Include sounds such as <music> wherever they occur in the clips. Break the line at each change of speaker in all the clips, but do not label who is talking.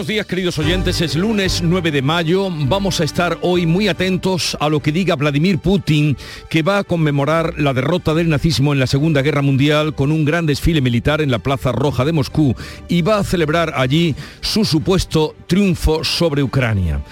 Buenos días queridos oyentes, es lunes 9 de mayo, vamos a estar hoy muy atentos a lo que diga Vladimir Putin, que va a conmemorar la derrota del nazismo en la Segunda Guerra Mundial con un gran desfile militar en la Plaza Roja de Moscú y va a celebrar allí su supuesto triunfo sobre Ucrania.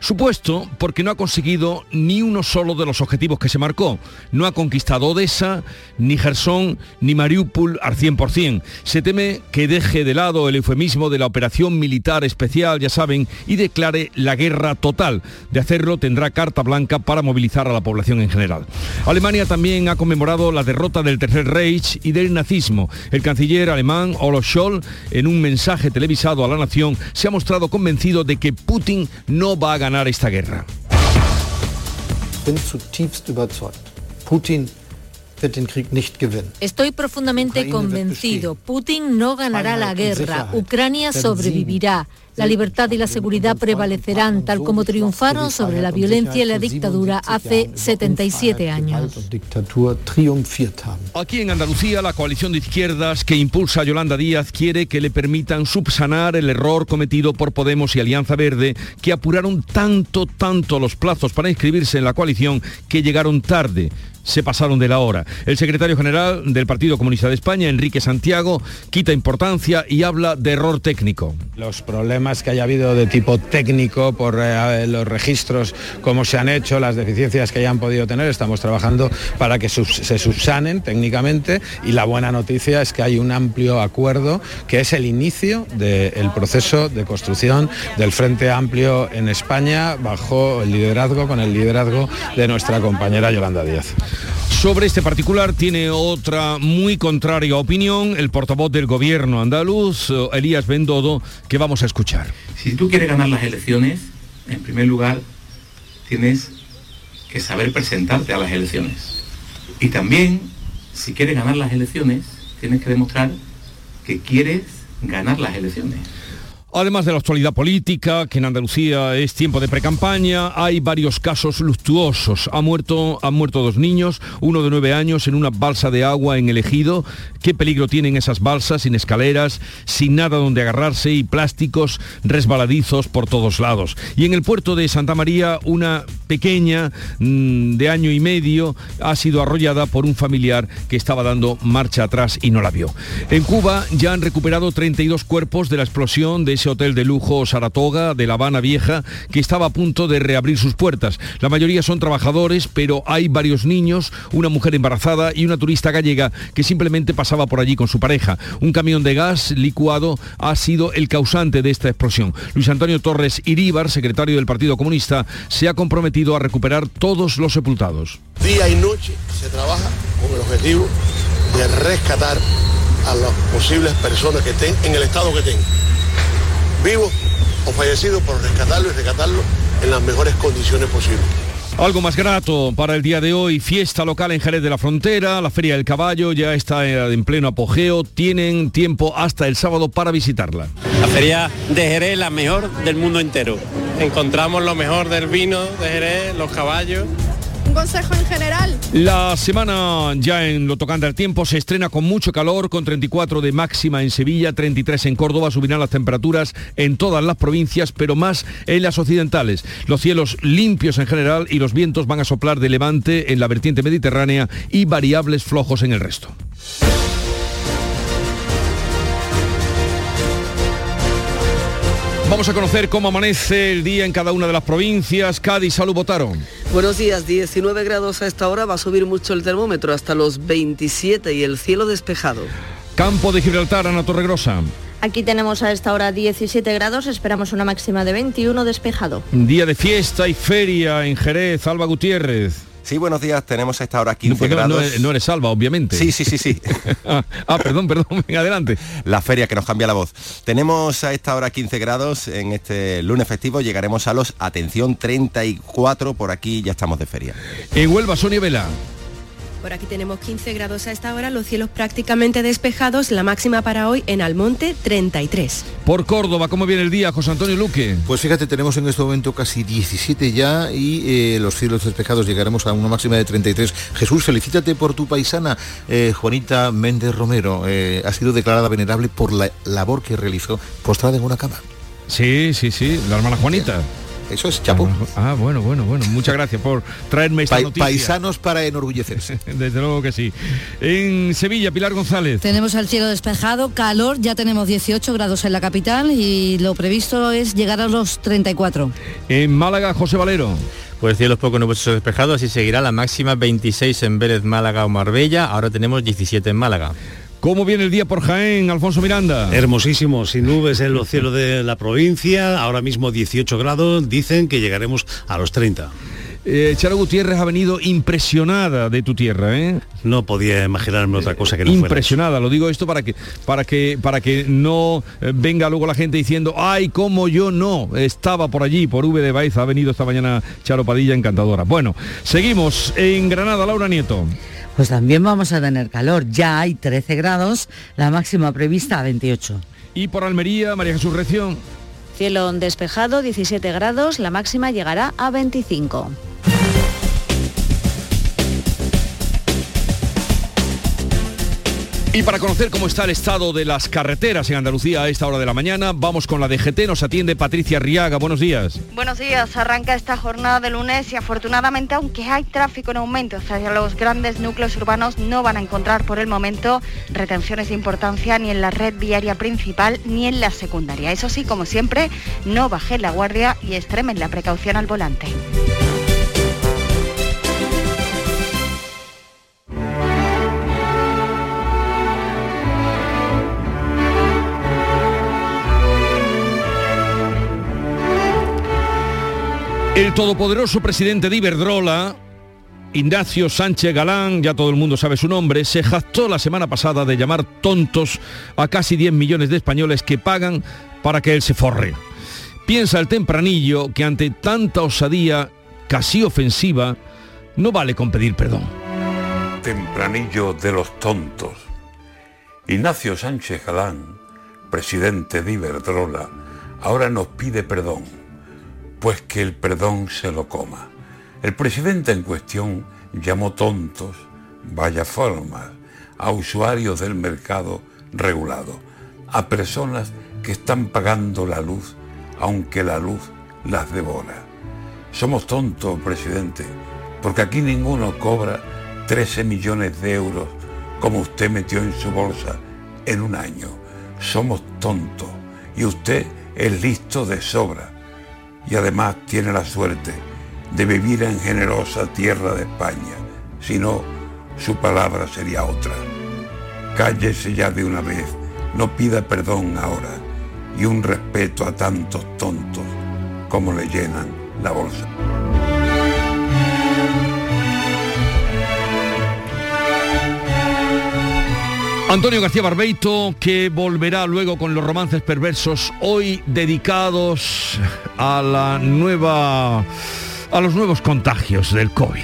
Supuesto porque no ha conseguido ni uno solo de los objetivos que se marcó. No ha conquistado Odessa, ni Gerson, ni Mariupol al 100%. Se teme que deje de lado el eufemismo de la operación militar especial, ya saben, y declare la guerra total. De hacerlo tendrá carta blanca para movilizar a la población en general. Alemania también ha conmemorado la derrota del Tercer Reich y del nazismo. El canciller alemán Olaf Scholz, en un mensaje televisado a la nación, se ha mostrado convencido de que Putin no va a ganar esta guerra.
Estoy profundamente convencido. Putin no ganará la guerra. Ucrania sobrevivirá. La libertad y la seguridad prevalecerán tal como triunfaron sobre la violencia y la dictadura hace 77 años.
Aquí en Andalucía, la coalición de izquierdas que impulsa a Yolanda Díaz quiere que le permitan subsanar el error cometido por Podemos y Alianza Verde, que apuraron tanto, tanto los plazos para inscribirse en la coalición que llegaron tarde se pasaron de la hora. El secretario general del Partido Comunista de España, Enrique Santiago, quita importancia y habla de error técnico.
Los problemas que haya habido de tipo técnico por eh, los registros, cómo se han hecho, las deficiencias que hayan podido tener, estamos trabajando para que se subsanen técnicamente y la buena noticia es que hay un amplio acuerdo que es el inicio del proceso de construcción del Frente Amplio en España bajo el liderazgo, con el liderazgo de nuestra compañera Yolanda Díaz.
Sobre este particular tiene otra muy contraria opinión el portavoz del gobierno andaluz, Elías Bendodo, que vamos a escuchar.
Si tú quieres ganar las elecciones, en primer lugar tienes que saber presentarte a las elecciones. Y también, si quieres ganar las elecciones, tienes que demostrar que quieres ganar las elecciones.
Además de la actualidad política, que en Andalucía es tiempo de precampaña, hay varios casos luctuosos. Ha muerto, han muerto dos niños, uno de nueve años en una balsa de agua en el ejido. ¿Qué peligro tienen esas balsas sin escaleras, sin nada donde agarrarse y plásticos resbaladizos por todos lados? Y en el puerto de Santa María, una pequeña mm, de año y medio ha sido arrollada por un familiar que estaba dando marcha atrás y no la vio. En Cuba ya han recuperado 32 cuerpos de la explosión de ese hotel de lujo Saratoga de La Habana Vieja que estaba a punto de reabrir sus puertas. La mayoría son trabajadores, pero hay varios niños, una mujer embarazada y una turista gallega que simplemente pasaba por allí con su pareja. Un camión de gas licuado ha sido el causante de esta explosión. Luis Antonio Torres Iríbar, secretario del Partido Comunista, se ha comprometido a recuperar todos los sepultados.
Día y noche se trabaja con el objetivo de rescatar a las posibles personas que estén en el estado que estén vivos o fallecidos por rescatarlo y rescatarlo en las mejores condiciones posibles.
Algo más grato para el día de hoy, fiesta local en Jerez de la Frontera, la Feria del Caballo ya está en pleno apogeo, tienen tiempo hasta el sábado para visitarla.
La Feria de Jerez, la mejor del mundo entero. Encontramos lo mejor del vino de Jerez, los caballos
un consejo en general.
La semana ya en lo tocante al tiempo se estrena con mucho calor, con 34 de máxima en Sevilla, 33 en Córdoba, subirán las temperaturas en todas las provincias, pero más en las occidentales. Los cielos limpios en general y los vientos van a soplar de levante en la vertiente mediterránea y variables flojos en el resto. Vamos a conocer cómo amanece el día en cada una de las provincias. Cádiz, salud, votaron.
Buenos días, 19 grados a esta hora, va a subir mucho el termómetro hasta los 27 y el cielo despejado.
Campo de Gibraltar, Ana Torregrosa.
Aquí tenemos a esta hora 17 grados, esperamos una máxima de 21 despejado.
Día de fiesta y feria en Jerez, Alba Gutiérrez.
Sí, buenos días. Tenemos a esta hora 15
pues
grados.
No, eres salva, obviamente.
Sí, sí, sí, sí. <laughs>
ah, perdón, perdón, venga, <laughs> adelante.
La feria que nos cambia la voz. Tenemos a esta hora 15 grados en este lunes festivo. Llegaremos a los, atención, 34 por aquí, ya estamos de feria.
En Huelva, Sonia Vela.
Por aquí tenemos 15 grados a esta hora, los cielos prácticamente despejados, la máxima para hoy en Almonte 33.
Por Córdoba, ¿cómo viene el día, José Antonio Luque?
Pues fíjate, tenemos en este momento casi 17 ya y eh, los cielos despejados llegaremos a una máxima de 33. Jesús, felicítate por tu paisana, eh, Juanita Méndez Romero. Eh, ha sido declarada venerable por la labor que realizó postrada en una cama.
Sí, sí, sí, la hermana Juanita.
Eso es chapo.
Ah, bueno, bueno, bueno. Muchas gracias por traerme esta noticia.
Paisanos para enorgullecerse. <laughs>
Desde luego que sí. En Sevilla, Pilar González.
Tenemos el cielo despejado, calor, ya tenemos 18 grados en la capital y lo previsto es llegar a los 34.
En Málaga, José Valero.
Pues cielos poco nubosos despejados y seguirá la máxima 26 en Vélez, Málaga o Marbella. Ahora tenemos 17 en Málaga.
¿Cómo viene el día por Jaén, Alfonso Miranda?
Hermosísimo, sin nubes en los cielos de la provincia, ahora mismo 18 grados, dicen que llegaremos a los 30.
Eh, Charo Gutiérrez ha venido impresionada de tu tierra, ¿eh?
No podía imaginarme otra cosa que no
Impresionada, lo digo esto para que, para que, para que no eh, venga luego la gente diciendo, ay, como yo no, estaba por allí, por V de Baeza, ha venido esta mañana Charo Padilla, encantadora. Bueno, seguimos en Granada, Laura Nieto
pues también vamos a tener calor. Ya hay 13 grados, la máxima prevista a 28.
Y por Almería, María Jesús Recio.
Cielo despejado, 17 grados, la máxima llegará a 25.
Y para conocer cómo está el estado de las carreteras en Andalucía a esta hora de la mañana, vamos con la DGT, nos atiende Patricia Riaga. Buenos días.
Buenos días, arranca esta jornada de lunes y afortunadamente, aunque hay tráfico en aumento hacia los grandes núcleos urbanos, no van a encontrar por el momento retenciones de importancia ni en la red viaria principal ni en la secundaria. Eso sí, como siempre, no bajen la guardia y extremen la precaución al volante.
El todopoderoso presidente de Iberdrola, Ignacio Sánchez Galán, ya todo el mundo sabe su nombre, se jactó la semana pasada de llamar tontos a casi 10 millones de españoles que pagan para que él se forre. Piensa el tempranillo que ante tanta osadía casi ofensiva, no vale con pedir perdón.
Tempranillo de los tontos. Ignacio Sánchez Galán, presidente de Iberdrola, ahora nos pide perdón pues que el perdón se lo coma. El presidente en cuestión llamó tontos, vaya formas, a usuarios del mercado regulado, a personas que están pagando la luz, aunque la luz las devora. Somos tontos, presidente, porque aquí ninguno cobra 13 millones de euros como usted metió en su bolsa en un año. Somos tontos y usted es listo de sobra y además tiene la suerte de vivir en generosa tierra de España, si no, su palabra sería otra. Cállese ya de una vez, no pida perdón ahora y un respeto a tantos tontos como le llenan la bolsa.
Antonio García Barbeito, que volverá luego con los romances perversos, hoy dedicados a la nueva. a los nuevos contagios del COVID.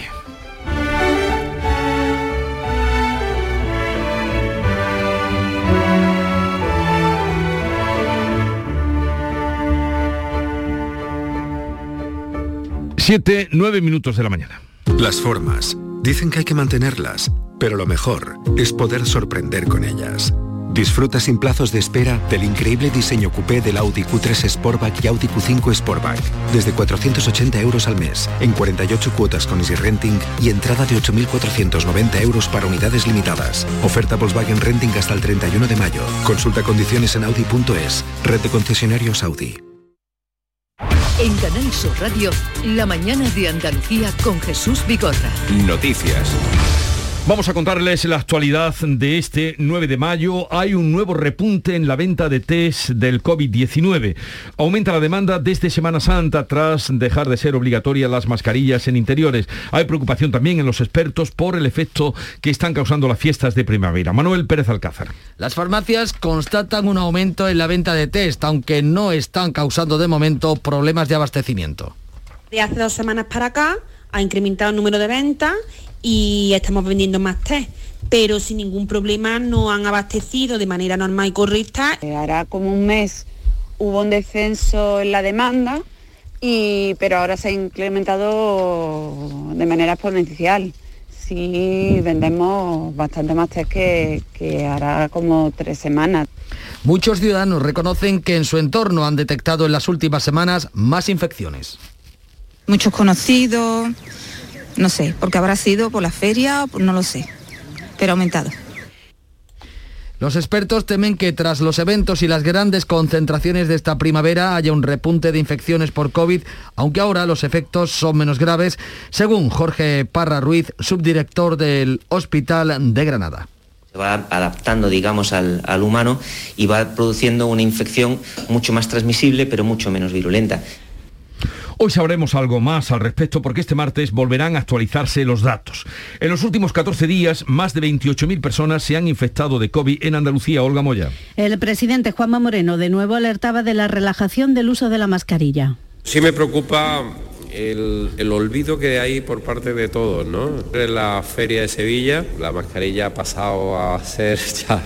Siete, nueve minutos de la mañana.
Las formas. Dicen que hay que mantenerlas pero lo mejor es poder sorprender con ellas. Disfruta sin plazos de espera del increíble diseño coupé del Audi Q3 Sportback y Audi Q5 Sportback. Desde 480 euros al mes, en 48 cuotas con Easy Renting y entrada de 8.490 euros para unidades limitadas. Oferta Volkswagen Renting hasta el 31 de mayo. Consulta condiciones en Audi.es. Red de concesionarios Audi.
En Canal Sur Radio, la mañana de Andalucía con Jesús Bigorra.
Noticias.
Vamos a contarles la actualidad de este 9 de mayo. Hay un nuevo repunte en la venta de test del COVID-19. Aumenta la demanda desde Semana Santa tras dejar de ser obligatoria las mascarillas en interiores. Hay preocupación también en los expertos por el efecto que están causando las fiestas de primavera. Manuel Pérez Alcázar.
Las farmacias constatan un aumento en la venta de test, aunque no están causando de momento problemas de abastecimiento.
De hace dos semanas para acá ha incrementado el número de ventas y estamos vendiendo más test pero sin ningún problema no han abastecido de manera normal y correcta.
Eh, hará como un mes hubo un descenso en la demanda, y, pero ahora se ha incrementado de manera exponencial. Sí, vendemos bastante más test que, que hará como tres semanas.
Muchos ciudadanos reconocen que en su entorno han detectado en las últimas semanas más infecciones.
Muchos conocidos, no sé, porque habrá sido por la feria, no lo sé pero aumentado.
Los expertos temen que tras los eventos y las grandes concentraciones de esta primavera haya un repunte de infecciones por COVID, aunque ahora los efectos son menos graves, según Jorge Parra Ruiz, subdirector del Hospital de Granada
Se va adaptando, digamos, al, al, humano y va produciendo una infección mucho más transmisible, pero mucho menos virulenta.
Hoy sabremos algo más al respecto porque este martes volverán a actualizarse los datos. En los últimos 14 días, más de 28.000 personas se han infectado de COVID en Andalucía. Olga Moya.
El presidente Juanma Moreno de nuevo alertaba de la relajación del uso de la mascarilla.
Sí me preocupa el, el, olvido que hay por parte de todos, ¿no? En la feria de Sevilla, la mascarilla ha pasado a ser <laughs> ya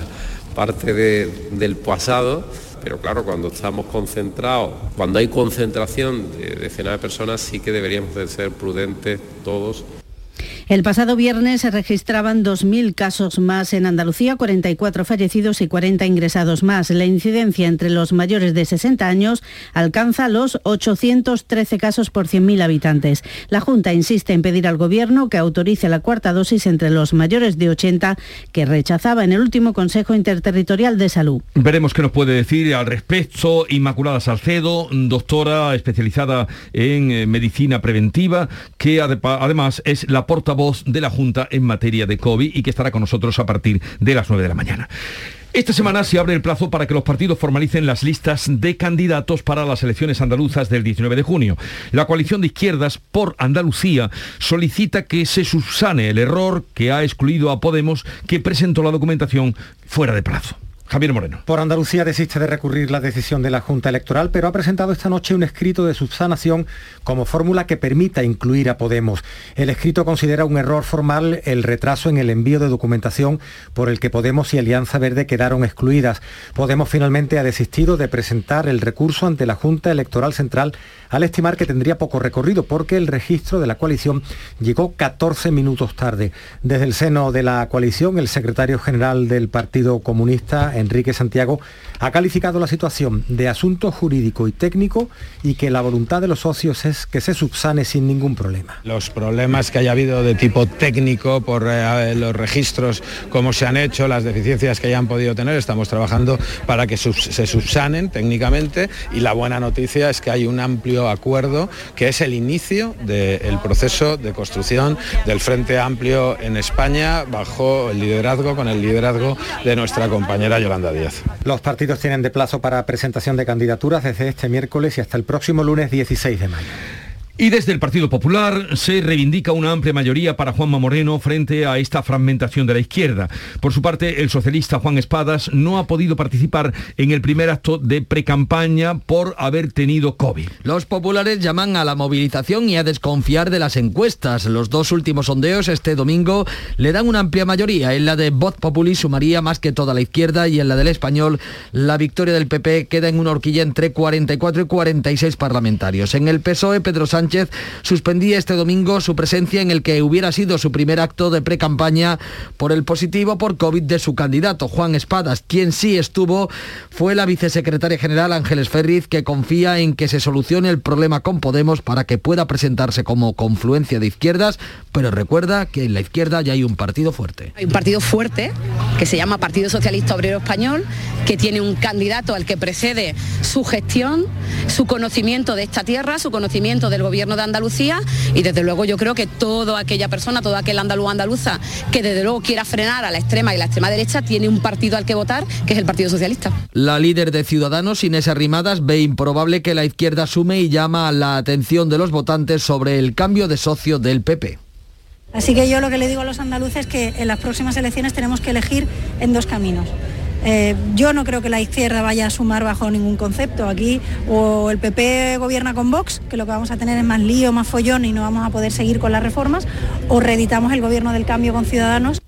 parte de, del pasado pero claro, cuando estamos concentrados, cuando hay concentración de decenas de personas, sí que deberíamos de ser prudentes todos
el pasado viernes se registraban 2.000 casos más en Andalucía, 44 fallecidos y 40 ingresados más. La incidencia entre los mayores de 60 años alcanza los 813 casos por 100.000 habitantes. La Junta insiste en pedir al Gobierno que autorice la cuarta dosis entre los mayores de 80 que rechazaba en el último Consejo Interterritorial de Salud.
Veremos qué nos puede decir al respecto Inmaculada Salcedo, doctora especializada en eh, medicina preventiva, que además es la portavoz voz de la Junta en materia de COVID y que estará con nosotros a partir de las 9 de la mañana. Esta semana se abre el plazo para que los partidos formalicen las listas de candidatos para las elecciones andaluzas del 19 de junio. La coalición de izquierdas por Andalucía solicita que se subsane el error que ha excluido a Podemos que presentó la documentación fuera de plazo. Javier Moreno.
Por Andalucía desiste de recurrir la decisión de la Junta Electoral, pero ha presentado esta noche un escrito de subsanación como fórmula que permita incluir a Podemos. El escrito considera un error formal el retraso en el envío de documentación por el que Podemos y Alianza Verde quedaron excluidas. Podemos finalmente ha desistido de presentar el recurso ante la Junta Electoral Central al estimar que tendría poco recorrido porque el registro de la coalición llegó 14 minutos tarde. Desde el seno de la coalición, el secretario general del Partido Comunista, Enrique Santiago, ha calificado la situación de asunto jurídico y técnico y que la voluntad de los socios es que se subsane sin ningún problema.
Los problemas que haya habido de tipo técnico por eh, los registros, cómo se han hecho, las deficiencias que hayan podido tener, estamos trabajando para que se subsanen técnicamente y la buena noticia es que hay un amplio acuerdo que es el inicio del proceso de construcción del Frente Amplio en España bajo el liderazgo, con el liderazgo de nuestra compañera Yolanda Díaz.
Los partidos tienen de plazo para presentación de candidaturas desde este miércoles y hasta el próximo lunes 16 de mayo.
Y desde el Partido Popular se reivindica una amplia mayoría para Juanma Moreno frente a esta fragmentación de la izquierda. Por su parte, el socialista Juan Espadas no ha podido participar en el primer acto de precampaña por haber tenido COVID.
Los populares llaman a la movilización y a desconfiar de las encuestas. Los dos últimos sondeos este domingo le dan una amplia mayoría. En la de Voz Populi sumaría más que toda la izquierda y en la del español la victoria del PP queda en una horquilla entre 44 y 46 parlamentarios. En el PSOE, Pedro Sánchez suspendía este domingo su presencia en el que hubiera sido su primer acto de pre-campaña por el positivo por COVID de su candidato, Juan Espadas. Quien sí estuvo fue la vicesecretaria general Ángeles Ferriz, que confía en que se solucione el problema con Podemos para que pueda presentarse como confluencia de izquierdas, pero recuerda que en la izquierda ya hay un partido fuerte.
Hay un partido fuerte que se llama Partido Socialista Obrero Español, que tiene un candidato al que precede su gestión, su conocimiento de esta tierra, su conocimiento del gobierno de Andalucía y desde luego yo creo que toda aquella persona, todo aquel andaluz andaluza que desde luego quiera frenar a la extrema y la extrema derecha tiene un partido al que votar, que es el Partido Socialista.
La líder de Ciudadanos, Inés Arrimadas, ve improbable que la izquierda asume y llama la atención de los votantes sobre el cambio de socio del PP.
Así que yo lo que le digo a los andaluces es que en las próximas elecciones tenemos que elegir en dos caminos
Eh, yo no creo que la izquierda vaya a sumar bajo ningún concepto. Aquí o el PP gobierna con Vox, que lo que vamos a tener es más lío, más follón y no vamos a poder seguir con las reformas, o reeditamos el gobierno del cambio con Ciudadanos.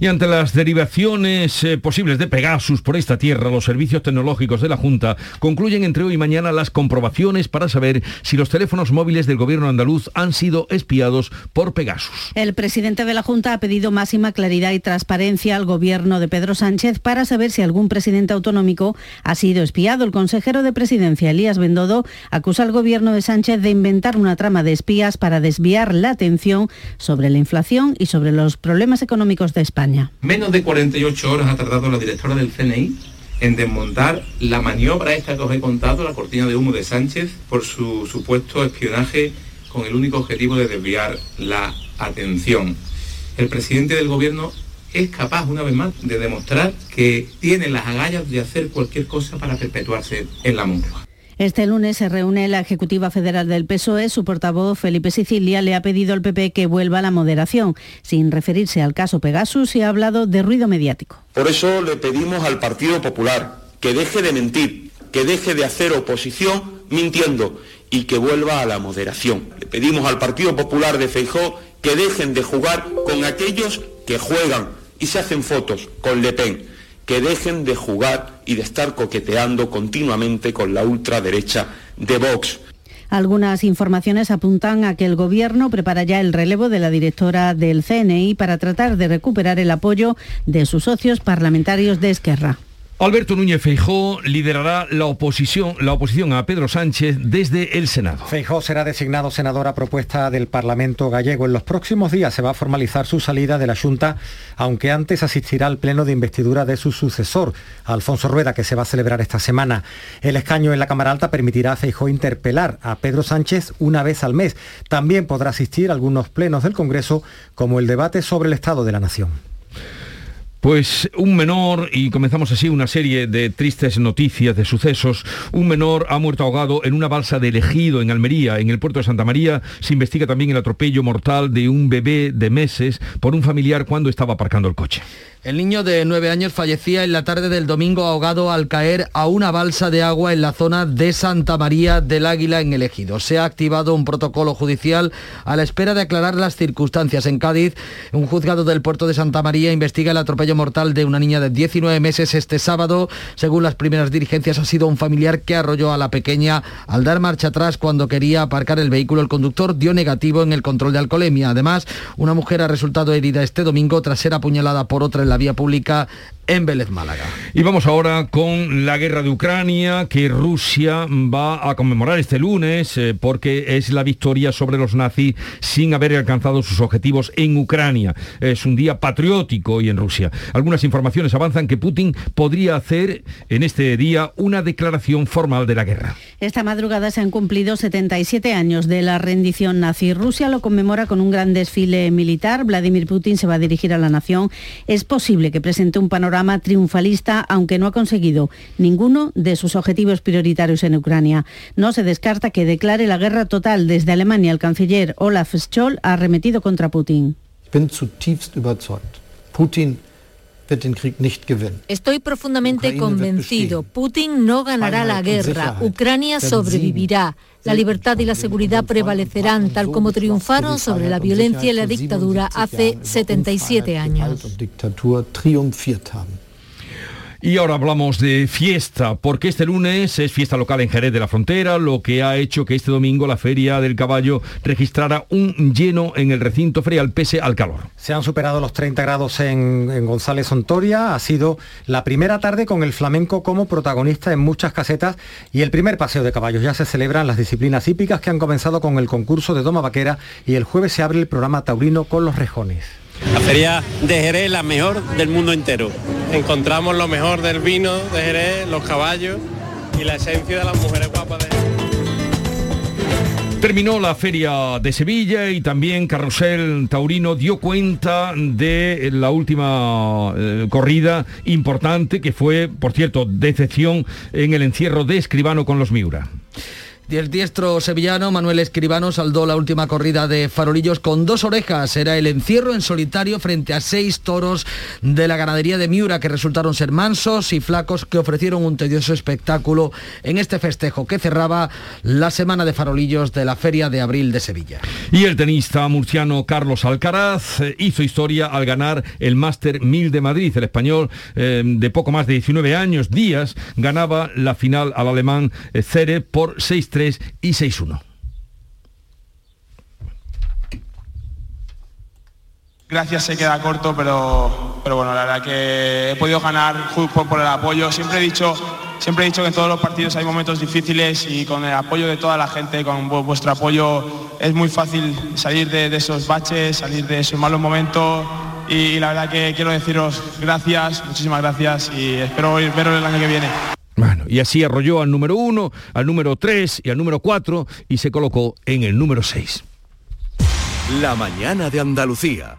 Y ante las derivaciones eh, posibles de Pegasus por esta tierra, los servicios tecnológicos de la Junta concluyen entre hoy y mañana las comprobaciones para saber si los teléfonos móviles del gobierno andaluz han sido espiados por Pegasus.
El presidente de la Junta ha pedido máxima claridad y transparencia al gobierno de Pedro Sánchez para saber si algún presidente autonómico ha sido espiado. El consejero de presidencia, Elías Bendodo, acusa al gobierno de Sánchez de inventar una trama de espías para desviar la atención sobre la inflación y sobre los problemas económicos de España.
Menos de 48 horas ha tardado la directora del CNI en desmontar la maniobra esta que os he contado, la cortina de humo de Sánchez, por su supuesto espionaje con el único objetivo de desviar la atención. El presidente del gobierno es capaz, una vez más, de demostrar que tiene las agallas de hacer cualquier cosa para perpetuarse en la Moncloa.
Este lunes se reúne la Ejecutiva Federal del PSOE. Su portavoz, Felipe Sicilia, le ha pedido al PP que vuelva a la moderación. Sin referirse al caso Pegasus, y ha hablado de ruido mediático.
Por eso le pedimos al Partido Popular que deje de mentir, que deje de hacer oposición mintiendo y que vuelva a la moderación. Le pedimos al Partido Popular de Feijó que dejen de jugar con aquellos que juegan y se hacen fotos con Le Pen que dejen de jugar y de estar coqueteando continuamente con la ultraderecha de Vox.
Algunas informaciones apuntan a que el Gobierno prepara ya el relevo de la directora del CNI para tratar de recuperar el apoyo de sus socios parlamentarios de Esquerra.
Alberto Núñez Feijó liderará la oposición, la oposición a Pedro Sánchez desde el Senado.
Feijó será designado senador a propuesta del Parlamento gallego. En los próximos días se va a formalizar su salida de la Junta, aunque antes asistirá al pleno de investidura de su sucesor, Alfonso Rueda, que se va a celebrar esta semana. El escaño en la Cámara Alta permitirá a Feijó interpelar a Pedro Sánchez una vez al mes. También podrá asistir a algunos plenos del Congreso, como el debate sobre el Estado de la Nación.
Pues un menor, y comenzamos así una serie de tristes noticias, de sucesos, un menor ha muerto ahogado en una balsa de elegido en Almería, en el puerto de Santa María. Se investiga también el atropello mortal de un bebé de meses por un familiar cuando estaba aparcando el coche.
El niño de nueve años fallecía en la tarde del domingo ahogado al caer a una balsa de agua en la zona de Santa María del Águila en el Ejido. Se ha activado un protocolo judicial a la espera de aclarar las circunstancias. En Cádiz, un juzgado del puerto de Santa María investiga el atropello mortal de una niña de 19 meses este sábado. Según las primeras dirigencias, ha sido un familiar que arrolló a la pequeña al dar marcha atrás cuando quería aparcar el vehículo. El conductor dio negativo en el control de alcoholemia. Además, una mujer ha resultado herida este domingo tras ser apuñalada por otra en la la vía pública en Vélez Málaga.
Y vamos ahora con la guerra de Ucrania que Rusia va a conmemorar este lunes eh, porque es la victoria sobre los nazis sin haber alcanzado sus objetivos en Ucrania. Es un día patriótico hoy en Rusia. Algunas informaciones avanzan que Putin podría hacer en este día una declaración formal de la guerra.
Esta madrugada se han cumplido 77 años de la rendición nazi. Rusia lo conmemora con un gran desfile militar. Vladimir Putin se va a dirigir a la nación. Es posible que presente un panorama triunfalista, aunque no ha conseguido ninguno de sus objetivos prioritarios en Ucrania. No se descarta que declare la guerra total. Desde Alemania, el canciller Olaf Scholz ha arremetido contra Putin.
Estoy profundamente convencido. Putin no ganará la guerra. Ucrania sobrevivirá. La libertad y la seguridad prevalecerán tal como triunfaron sobre la violencia y la dictadura hace 77 años.
Y ahora hablamos de fiesta, porque este lunes es fiesta local en Jerez de la Frontera, lo que ha hecho que este domingo la Feria del Caballo registrara un lleno en el recinto ferial pese al calor.
Se han superado los 30 grados en, González Ontoria, ha sido la primera tarde con el flamenco como protagonista en muchas casetas y el primer paseo de caballos. Ya se celebran las disciplinas hípicas que han comenzado con el concurso de Doma Vaquera y el jueves se abre el programa taurino con los rejones.
La feria de Jerez la mejor del mundo entero. Encontramos lo mejor del vino de Jerez, los caballos y la esencia de las mujeres guapas de Jerez.
Terminó la feria de Sevilla y también Carrusel Taurino dio cuenta de la última eh, corrida importante que fue, por cierto, decepción en el encierro de Escribano con los Miura.
Y el diestro sevillano Manuel Escribano saldó la última corrida de farolillos con dos orejas. Era el encierro en solitario frente a seis toros de la ganadería de Miura que resultaron ser mansos y flacos que ofrecieron un tedioso espectáculo en este festejo que cerraba la semana de farolillos de la Feria de Abril de Sevilla.
Y el tenista murciano Carlos Alcaraz eh, hizo historia al ganar el Máster 1000 de Madrid. El español eh, de poco más de 19 años, Díaz, ganaba la final al alemán eh, Cere por 6 3 y 6-1.
Gracias se queda corto, pero, pero bueno, la verdad que he podido ganar por, el apoyo. Siempre he dicho siempre he dicho que en todos los partidos hay momentos difíciles y con el apoyo de toda la gente, con vuestro apoyo, es muy fácil salir de, esos baches, salir de esos malos momentos. Y, la verdad que quiero deciros gracias, muchísimas gracias y espero veros el año que viene.
Bueno, y así arrolló al número uno, al número 3 y al número 4 y se colocó en el número 6.
La mañana de Andalucía.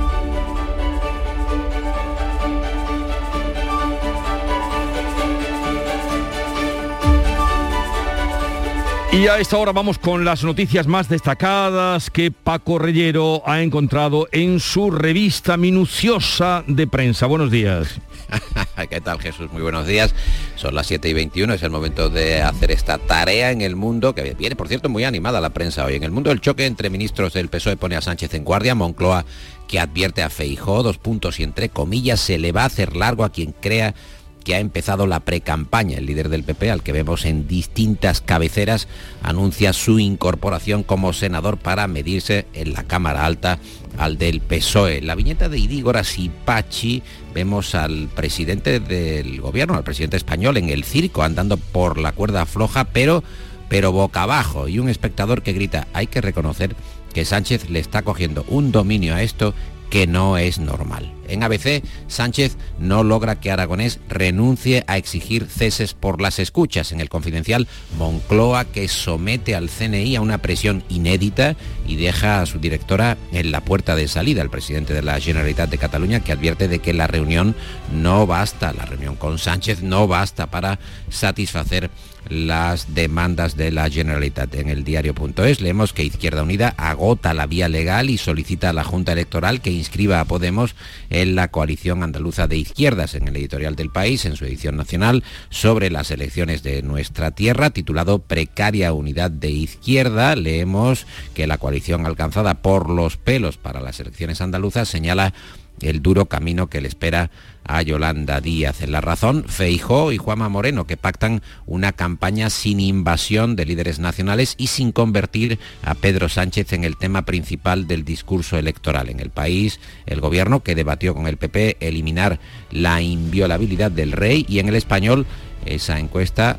Y a esta hora vamos con las noticias más destacadas que Paco Reyero ha encontrado en su revista minuciosa de prensa. Buenos días. <laughs>
¿Qué tal Jesús? Muy buenos días. Son las 7 y 21, es el momento de hacer esta tarea en el mundo, que viene por cierto muy animada la prensa hoy. En el mundo del choque entre ministros del PSOE pone a Sánchez en guardia, Moncloa que advierte a Feijó, dos puntos y entre comillas, se le va a hacer largo a quien crea que ha empezado la precampaña. El líder del PP, al que vemos en distintas cabeceras, anuncia su incorporación como senador para medirse en la Cámara Alta al del PSOE. La viñeta de Idígoras y Pachi vemos al presidente del gobierno, al presidente español, en el circo andando por la cuerda floja, pero, pero boca abajo. Y un espectador que grita, hay que reconocer que Sánchez le está cogiendo un dominio a esto que no es normal. En ABC, Sánchez no logra que Aragonés renuncie a exigir ceses por las escuchas. En el confidencial, Moncloa que somete al CNI a una presión inédita y deja a su directora en la puerta de salida, el presidente de la Generalitat de Cataluña, que advierte de que la reunión no basta, la reunión con Sánchez no basta para satisfacer las demandas de la Generalitat. En el diario.es leemos que Izquierda Unida agota la vía legal y solicita a la Junta Electoral que inscriba a Podemos en la coalición andaluza de izquierdas. En el editorial del país, en su edición nacional, sobre las elecciones de nuestra tierra, titulado Precaria Unidad de Izquierda, leemos que la coalición alcanzada por los pelos para las elecciones andaluzas señala el duro camino que le espera a Yolanda Díaz. En la razón, Feijó y Juanma Moreno, que pactan una campaña sin invasión de líderes nacionales y sin convertir a Pedro Sánchez en el tema principal del discurso electoral. En el país, el gobierno que debatió con el PP eliminar la inviolabilidad del rey y en el español esa encuesta,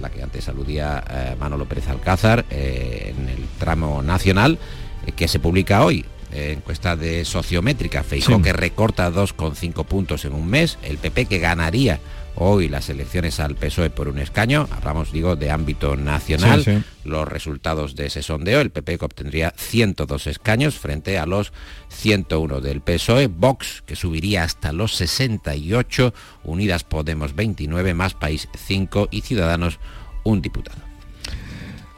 la que antes aludía eh, Manolo Pérez Alcázar, eh, en el tramo nacional, eh, que se publica hoy encuesta de sociométrica, Feijó que recorta 2,5 puntos en un mes, el PP que ganaría hoy las elecciones al PSOE por un escaño, hablamos digo de ámbito nacional, sí, sí. los resultados de ese sondeo, el PP que obtendría 102 escaños frente a los 101 del PSOE, Vox que subiría hasta los 68, Unidas Podemos 29, Más País 5 y Ciudadanos un diputado.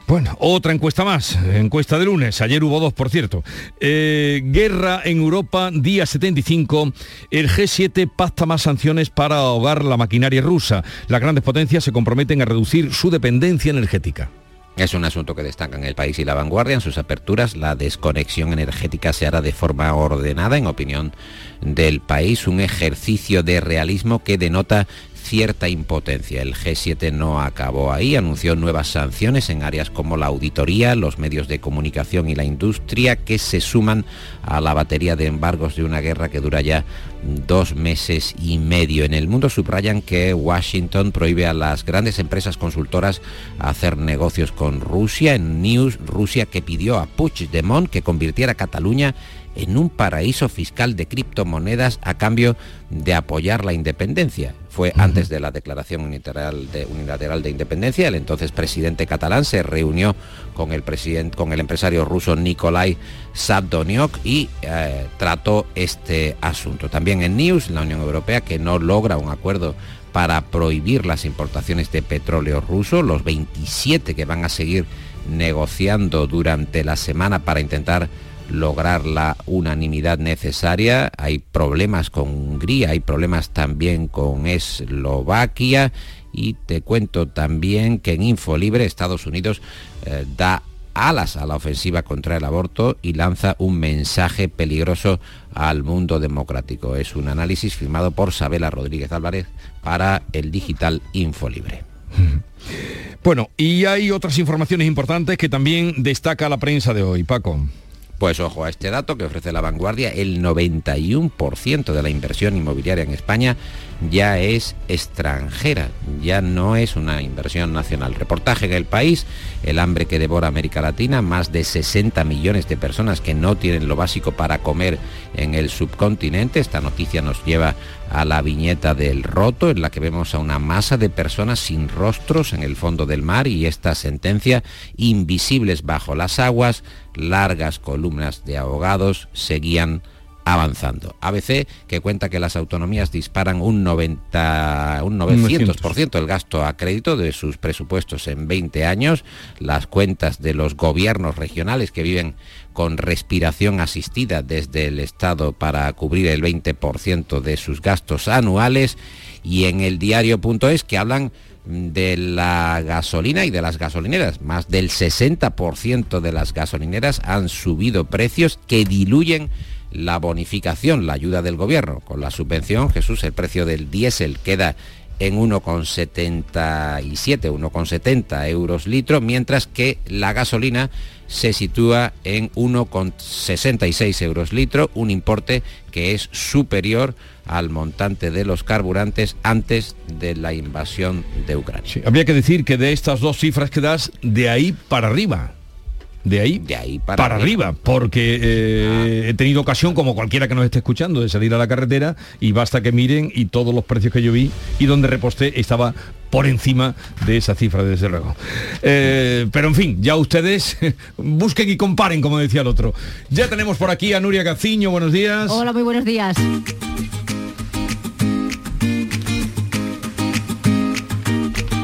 Bueno, otra encuesta más, encuesta de lunes, ayer hubo dos, por cierto. Eh, guerra en Europa, día 75, el G7 pacta más sanciones para ahogar la maquinaria rusa. Las grandes potencias se comprometen a reducir su dependencia energética.
Es un asunto que destaca en el país y la vanguardia. En sus aperturas, la desconexión energética se hará de forma ordenada, en opinión del país, un ejercicio de realismo que denota cierta impotencia. El G7 no acabó ahí, anunció nuevas sanciones en áreas como la auditoría, los medios de comunicación y la industria que se suman a la batería de embargos de una guerra que dura ya dos meses y medio. En el mundo subrayan que Washington prohíbe a las grandes empresas consultoras hacer negocios con Rusia. En News, Rusia que pidió a Puigdemont que convirtiera Cataluña en un paraíso fiscal de criptomonedas a cambio de apoyar la independencia. Fue antes de la declaración unilateral de, unilateral de independencia. El entonces presidente catalán se reunió con el, con el empresario ruso Nikolai Sabdoniok y eh, trató este asunto. También en News, la Unión Europea, que no logra un acuerdo para prohibir las importaciones de petróleo ruso, los 27 que van a seguir negociando durante la semana para intentar lograr la unanimidad necesaria. Hay problemas con Hungría, hay problemas también con Eslovaquia y te cuento también que en Infolibre Estados Unidos eh, da alas a la ofensiva contra el aborto y lanza un mensaje peligroso al mundo democrático. Es un análisis firmado por Sabela Rodríguez Álvarez para el digital Infolibre. <laughs>
Bueno, y hay otras informaciones importantes que también destaca la prensa de hoy, Paco.
Pues ojo a este dato que ofrece la vanguardia, el 91% de la inversión inmobiliaria en España ya es extranjera, ya no es una inversión nacional. Reportaje en el país, el hambre que devora América Latina, más de 60 millones de personas que no tienen lo básico para comer en el subcontinente. Esta noticia nos lleva a la viñeta del roto, en la que vemos a una masa de personas sin rostros en el fondo del mar y esta sentencia, invisibles bajo las aguas, largas columnas de ahogados, seguían avanzando. ABC, que cuenta que las autonomías disparan un, 90, un 900% el gasto a crédito de sus presupuestos en 20 años, las cuentas de los gobiernos regionales que viven con respiración asistida desde el Estado para cubrir el 20% de sus gastos anuales. Y en el diario.es que hablan de la gasolina y de las gasolineras. Más del 60% de las gasolineras han subido precios que diluyen la bonificación, la ayuda del gobierno. Con la subvención, Jesús, el precio del diésel queda en 1,77, 1,70 euros litro, mientras que la gasolina se sitúa en 1,66 euros litro, un importe que es superior al montante de los carburantes antes de la invasión de Ucrania.
habría que decir que de estas dos cifras que das, de ahí para arriba de ahí,
de ahí
para, arriba. porque eh, he tenido ocasión, como cualquiera que nos esté escuchando, de salir a la carretera y basta que miren y todos los precios que yo vi y donde reposté estaba por encima de esa cifra, desde luego. Eh, pero en fin, ya ustedes <laughs> busquen y comparen, como decía el otro. Ya tenemos por aquí a Nuria Gaciño, buenos días.
Hola, muy buenos días.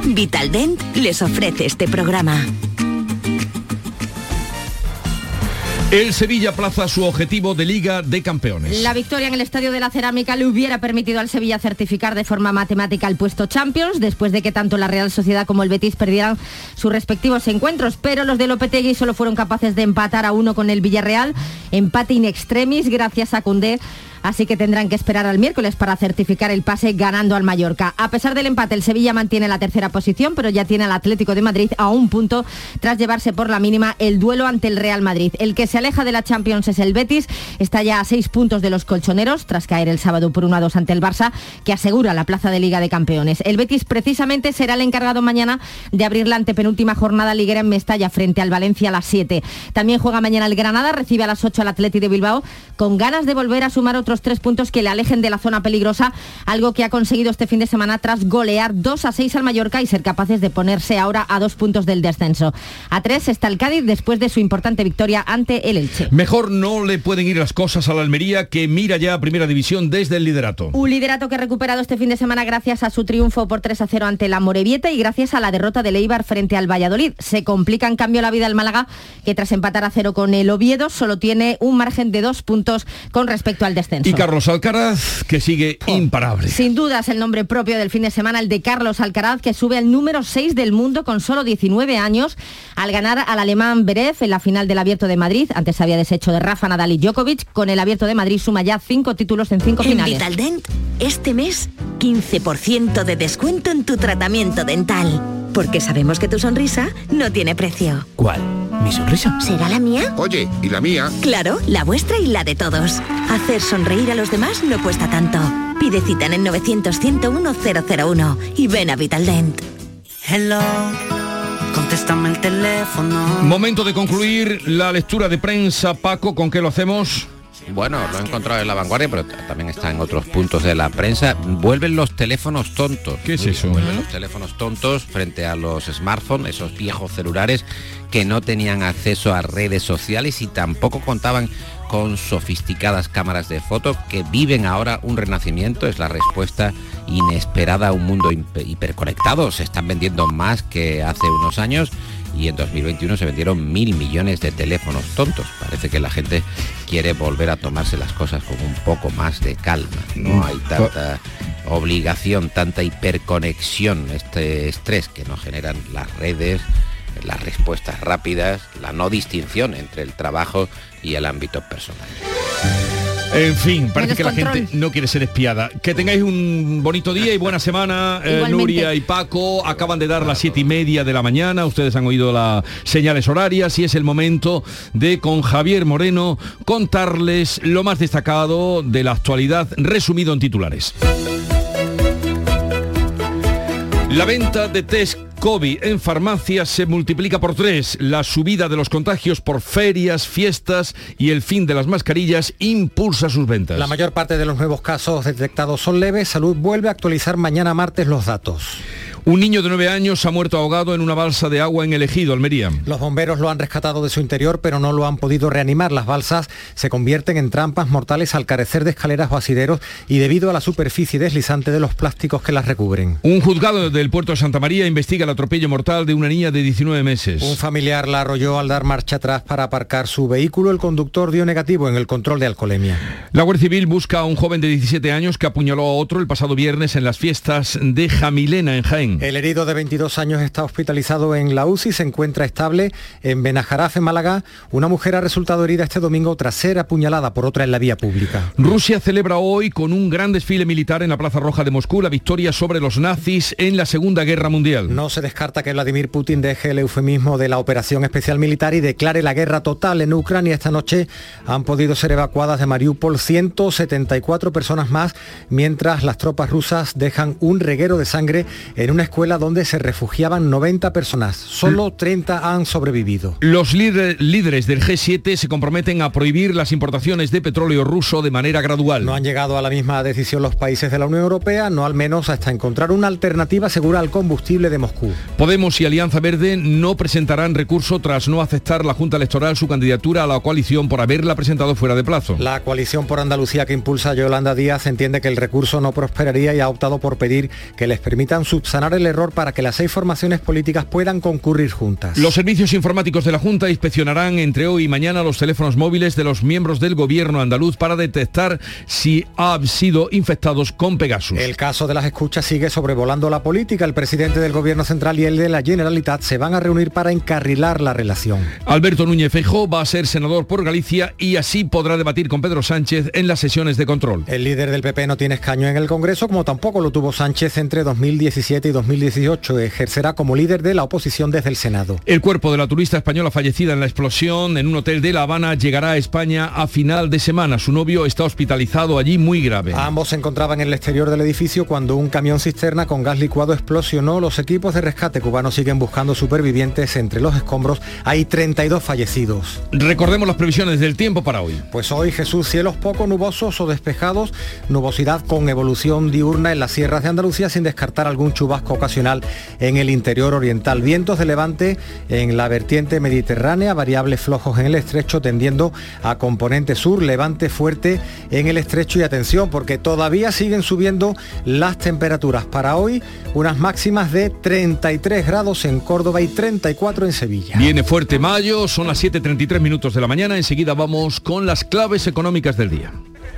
Vitaldent les ofrece este programa.
El Sevilla plaza su objetivo de Liga de Campeones.
La victoria en el Estadio de la Cerámica le hubiera permitido al Sevilla certificar de forma matemática el puesto Champions, después de que tanto la Real Sociedad como el Betis perdieran sus respectivos encuentros, pero los de Lopetegui solo fueron capaces de empatar a uno con el Villarreal, empate in extremis gracias a Cundé así que tendrán que esperar al miércoles para certificar el pase ganando al Mallorca. A pesar del empate, el Sevilla mantiene la tercera posición, pero ya tiene al Atlético de Madrid a un punto tras llevarse por la mínima el duelo ante el Real Madrid. El que se aleja de la Champions es el Betis, está ya a seis puntos de los colchoneros tras caer el sábado por 1 a 2 ante el Barça, que asegura la plaza de Liga de Campeones. El Betis precisamente será el encargado mañana de abrir la antepenúltima jornada liguera en Mestalla frente al Valencia a las 7. También juega mañana el Granada, recibe a las 8 al Atleti de Bilbao con ganas de volver a sumar otro tres puntos que le alejen de la zona peligrosa, algo que ha conseguido este fin de semana tras golear 2 a 6 al Mallorca y ser capaces de ponerse ahora a dos puntos del descenso. A tres está el Cádiz después de su importante victoria ante el Elche.
Mejor no le pueden ir las cosas a la Almería que mira ya a Primera División desde el liderato.
Un liderato que ha recuperado este fin de semana gracias a su triunfo por 3 a 0 ante la Morevieta y gracias a la derrota de Leibar frente al Valladolid. Se complica en cambio la vida al Málaga que tras empatar a cero con el Oviedo solo tiene un margen de dos puntos con respecto al descenso.
Y Carlos Alcaraz, que sigue imparable.
Sin dudas, el nombre propio del fin de semana, el de Carlos Alcaraz, que sube al número 6 del mundo con solo 19 años al ganar al alemán Berev en la final del Abierto de Madrid. Antes se había deshecho de Rafa Nadal y Djokovic. Con el Abierto de Madrid suma ya cinco títulos en cinco
En
finales.
Vitaldent, este mes, 15% de descuento en tu tratamiento dental. Porque sabemos que tu sonrisa no tiene precio.
¿Cuál? ¿Mi sonrisa?
¿Será la mía?
Oye, ¿y la mía?
Claro, la vuestra y la de todos. Hacer sonreír a los demás no cuesta tanto. Pide cita en el 900-101-001 y ven a Vitaldent.
Hello, contéstame el teléfono.
Momento de concluir la lectura de prensa. Paco, ¿con qué lo hacemos?
Bueno, lo he encontrado en la vanguardia, pero también está en otros puntos de la prensa. Vuelven los teléfonos tontos.
¿Qué es eso?
Vuelven los teléfonos tontos frente a los smartphones, esos viejos celulares que no tenían acceso a redes sociales y tampoco contaban con sofisticadas cámaras de foto que viven ahora un renacimiento. Es la respuesta inesperada a un mundo hiper- hiperconectado. Se están vendiendo más que hace unos años y en 2021 se vendieron mil millones de teléfonos tontos. Parece que la gente quiere volver a tomarse las cosas con un poco más de calma. No hay tanta obligación, tanta hiperconexión, este estrés que nos generan las redes, las respuestas rápidas, la no distinción entre el trabajo y el ámbito personal.
En fin, parece
Menos
que la
control.
gente no quiere ser espiada. Que tengáis un bonito día y buena semana. Eh. Nuria y Paco acaban de dar las siete y media de la mañana. Ustedes han oído las señales horarias y es el momento de con Javier Moreno contarles lo más destacado de la actualidad resumido en titulares. La venta de test COVID en farmacias se multiplica por tres. La subida de los contagios por ferias, fiestas y el fin de las mascarillas impulsa sus ventas.
La mayor parte de los nuevos casos detectados son leves. Salud vuelve a actualizar mañana martes los datos.
Un niño de nueve años ha muerto ahogado en una balsa de agua en el ejido, Almería.
Los bomberos lo han rescatado de su interior, pero no lo han podido reanimar. Las balsas se convierten en trampas mortales al carecer de escaleras o asideros y debido a la superficie deslizante de los plásticos que las recubren.
Un juzgado del puerto de Santa María investiga el atropello mortal de una niña de 19 meses.
Un familiar la arrolló al dar marcha atrás para aparcar su vehículo. El conductor dio negativo en el control de alcoholemia.
La Guardia Civil busca a un joven de 17 años que apuñaló a otro el pasado viernes en las fiestas de Jamilena, en Jaén.
El herido de 22 años está hospitalizado en la UCI, se encuentra estable en Benajaraf, en Málaga. Una mujer ha resultado herida este domingo tras ser apuñalada por otra en la vía pública.
Rusia celebra hoy con un gran desfile militar en la Plaza Roja de Moscú la victoria sobre los nazis en la Segunda Guerra Mundial.
No se descarta que Vladimir Putin deje el eufemismo de la operación especial militar y declare la guerra total en Ucrania. Esta noche han podido ser evacuadas de Mariupol 174 personas más, mientras las tropas rusas dejan un reguero de sangre en una escuela donde se refugiaban 90 personas. Solo 30 han sobrevivido.
Los líder- líderes del G7 se comprometen a prohibir las importaciones de petróleo ruso de manera gradual.
No han llegado a la misma decisión los países de la Unión Europea, no al menos hasta encontrar una alternativa segura al combustible de Moscú.
Podemos y Alianza Verde no presentarán recurso tras no aceptar la Junta Electoral su candidatura a la coalición por haberla presentado fuera de plazo.
La coalición por Andalucía que impulsa Yolanda Díaz entiende que el recurso no prosperaría y ha optado por pedir que les permitan subsanar el error para que las seis formaciones políticas puedan concurrir juntas.
Los servicios informáticos de la Junta inspeccionarán entre hoy y mañana los teléfonos móviles de los miembros del gobierno andaluz para detectar si han sido infectados con Pegasus.
El caso de las escuchas sigue sobrevolando la política. El presidente del gobierno central y el de la Generalitat se van a reunir para encarrilar la relación.
Alberto Núñez Feijóo va a ser senador por Galicia y así podrá debatir con Pedro Sánchez en las sesiones de control.
El líder del PP no tiene escaño en el Congreso, como tampoco lo tuvo Sánchez entre 2017 y 2018. Ejercerá como líder de la oposición desde el Senado.
El cuerpo de la turista española fallecida en la explosión en un hotel de La Habana llegará a España a final de semana. Su novio está hospitalizado allí muy grave.
Ambos se encontraban en el exterior del edificio cuando un camión cisterna con gas licuado explosionó. Los equipos de rescate cubanos siguen buscando supervivientes. Entre los escombros hay 32 fallecidos.
Recordemos las previsiones del tiempo para hoy.
Pues hoy Jesús, cielos poco nubosos o despejados, nubosidad con evolución diurna en las sierras de Andalucía sin descartar algún chubasco ocasional en el interior oriental. Vientos de levante en la vertiente mediterránea, variables flojos en el estrecho tendiendo a componente sur, levante fuerte en el estrecho y atención porque todavía siguen subiendo las temperaturas. Para hoy unas máximas de 33 grados en Córdoba y 34 en Sevilla.
Viene fuerte mayo, son las 7.33 minutos de la mañana. Enseguida vamos con las claves económicas del día.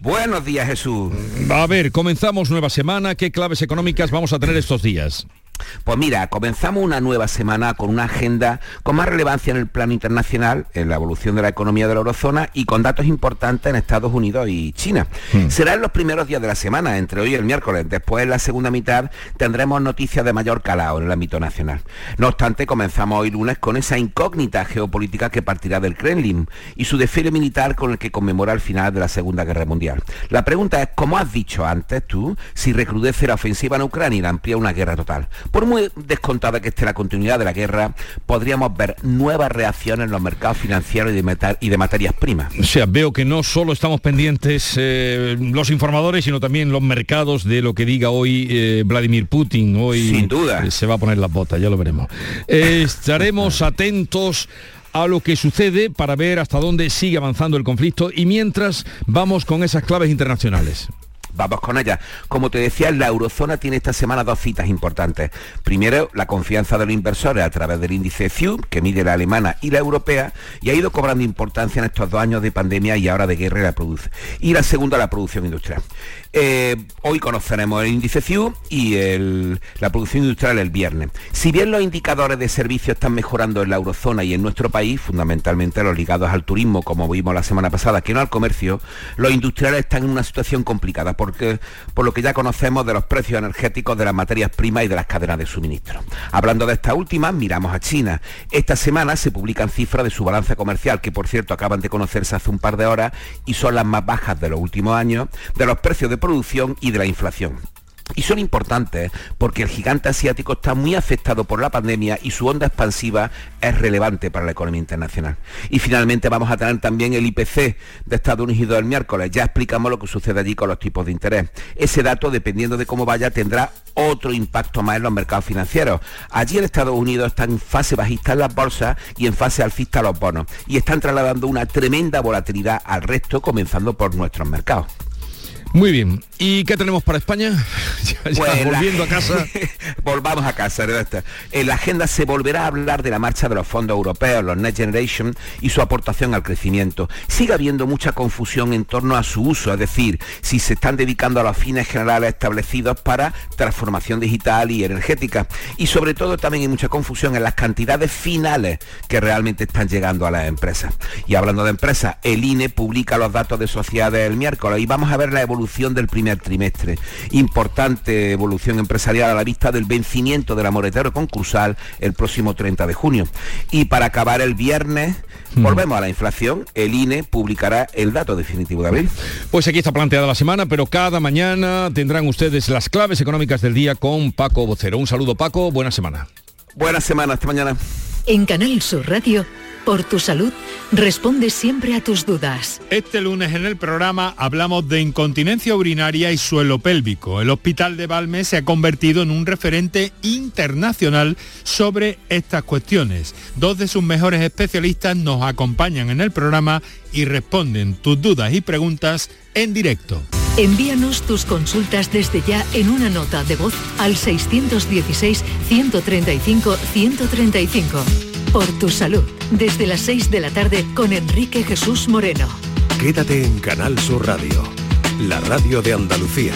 Buenos días, Jesús.
A ver, comenzamos nueva semana. ¿Qué claves económicas vamos a tener estos días?
Pues mira, comenzamos una nueva semana con una agenda con más relevancia en el plano internacional, en la evolución de la economía de la eurozona y con datos importantes en Estados Unidos y China. Hmm. Será en los primeros días de la semana, entre hoy y el miércoles. Después, en la segunda mitad, tendremos noticias de mayor calado en el ámbito nacional. No obstante, comenzamos hoy lunes con esa incógnita geopolítica que partirá del Kremlin y su desfile militar con el que conmemora el final de la Segunda Guerra Mundial. La pregunta es, como has dicho antes tú, si recrudece la ofensiva en Ucrania y la amplía una guerra total. Por muy descontada que esté la continuidad de la guerra, podríamos ver nuevas reacciones en los mercados financieros y de, y de materias primas.
O sea, veo que no solo estamos pendientes eh, los informadores, sino también los mercados de lo que diga hoy eh, Vladimir Putin. Hoy
Sin duda.
Eh, se va a poner las botas, ya lo veremos. estaremos <laughs> atentos a lo que sucede para ver hasta dónde sigue avanzando el conflicto y mientras vamos con esas claves internacionales.
Vamos con ella. Como te decía, la eurozona tiene esta semana dos citas importantes. Primero, la confianza de los inversores a través del índice FIU, que mide la alemana y la europea, y ha ido cobrando importancia en estos dos años de pandemia y ahora de guerra y la produce. Y la segunda, la producción industrial. Eh, hoy conoceremos el índice FIU y la producción industrial el viernes. Si bien los indicadores de servicios están mejorando en la eurozona y en nuestro país, fundamentalmente los ligados al turismo, como vimos la semana pasada, que no al comercio, los industriales están en una situación complicada porque, por lo que ya conocemos de los precios energéticos de las materias primas y de las cadenas de suministro. Hablando de esta última, miramos a China. Esta semana se publican cifras de su balance comercial, que por cierto acaban de conocerse hace un par de horas y son las más bajas de los últimos años, de los precios de producción y de la inflación. Y son importantes porque el gigante asiático está muy afectado por la pandemia y su onda expansiva es relevante para la economía internacional. Y finalmente vamos a tener también el IPC de Estados Unidos el miércoles. Ya explicamos lo que sucede allí con los tipos de interés. Ese dato, dependiendo de cómo vaya, tendrá otro impacto más en los mercados financieros. Allí en Estados Unidos están en fase bajista las bolsas y en fase alcista los bonos. Y están trasladando una tremenda volatilidad al resto, comenzando por nuestros mercados.
Muy bien. ¿Y qué tenemos para España? <laughs>
Pues
volviendo a casa. <laughs>
Volvamos a casa, En la agenda se volverá a hablar de la marcha de los fondos europeos, los Next Generation, y su aportación al crecimiento. Sigue habiendo mucha confusión en torno a su uso, es decir, si se están dedicando a los fines generales establecidos para transformación digital y energética. Y sobre todo también hay mucha confusión en las cantidades finales que realmente están llegando a las empresas. Y hablando de empresas, el INE publica los datos de sociedades el miércoles y vamos a ver la evolución del primer trimestre. Importante evolución empresarial a la vista del vencimiento del amoretero concursal el próximo 30 de junio. Y para acabar el viernes, hmm. volvemos a la inflación. El INE publicará el dato definitivo de abril.
Pues aquí está planteada la semana, pero cada mañana tendrán ustedes las claves económicas del día con Paco Vocero. Un saludo Paco, buena semana.
Buena semana, hasta mañana.
En Canal Sur Radio por tu salud, responde siempre a tus dudas.
Este lunes en el programa hablamos de incontinencia urinaria y suelo pélvico. El Hospital de Valme se ha convertido en un referente internacional sobre estas cuestiones. Dos de sus mejores especialistas nos acompañan en el programa y responden tus dudas y preguntas en directo.
Envíanos tus consultas desde ya en una nota de voz al 616 135 135 por tu salud. Desde las 6 de la tarde con Enrique Jesús Moreno.
Quédate en Canal Sur Radio, la radio de Andalucía.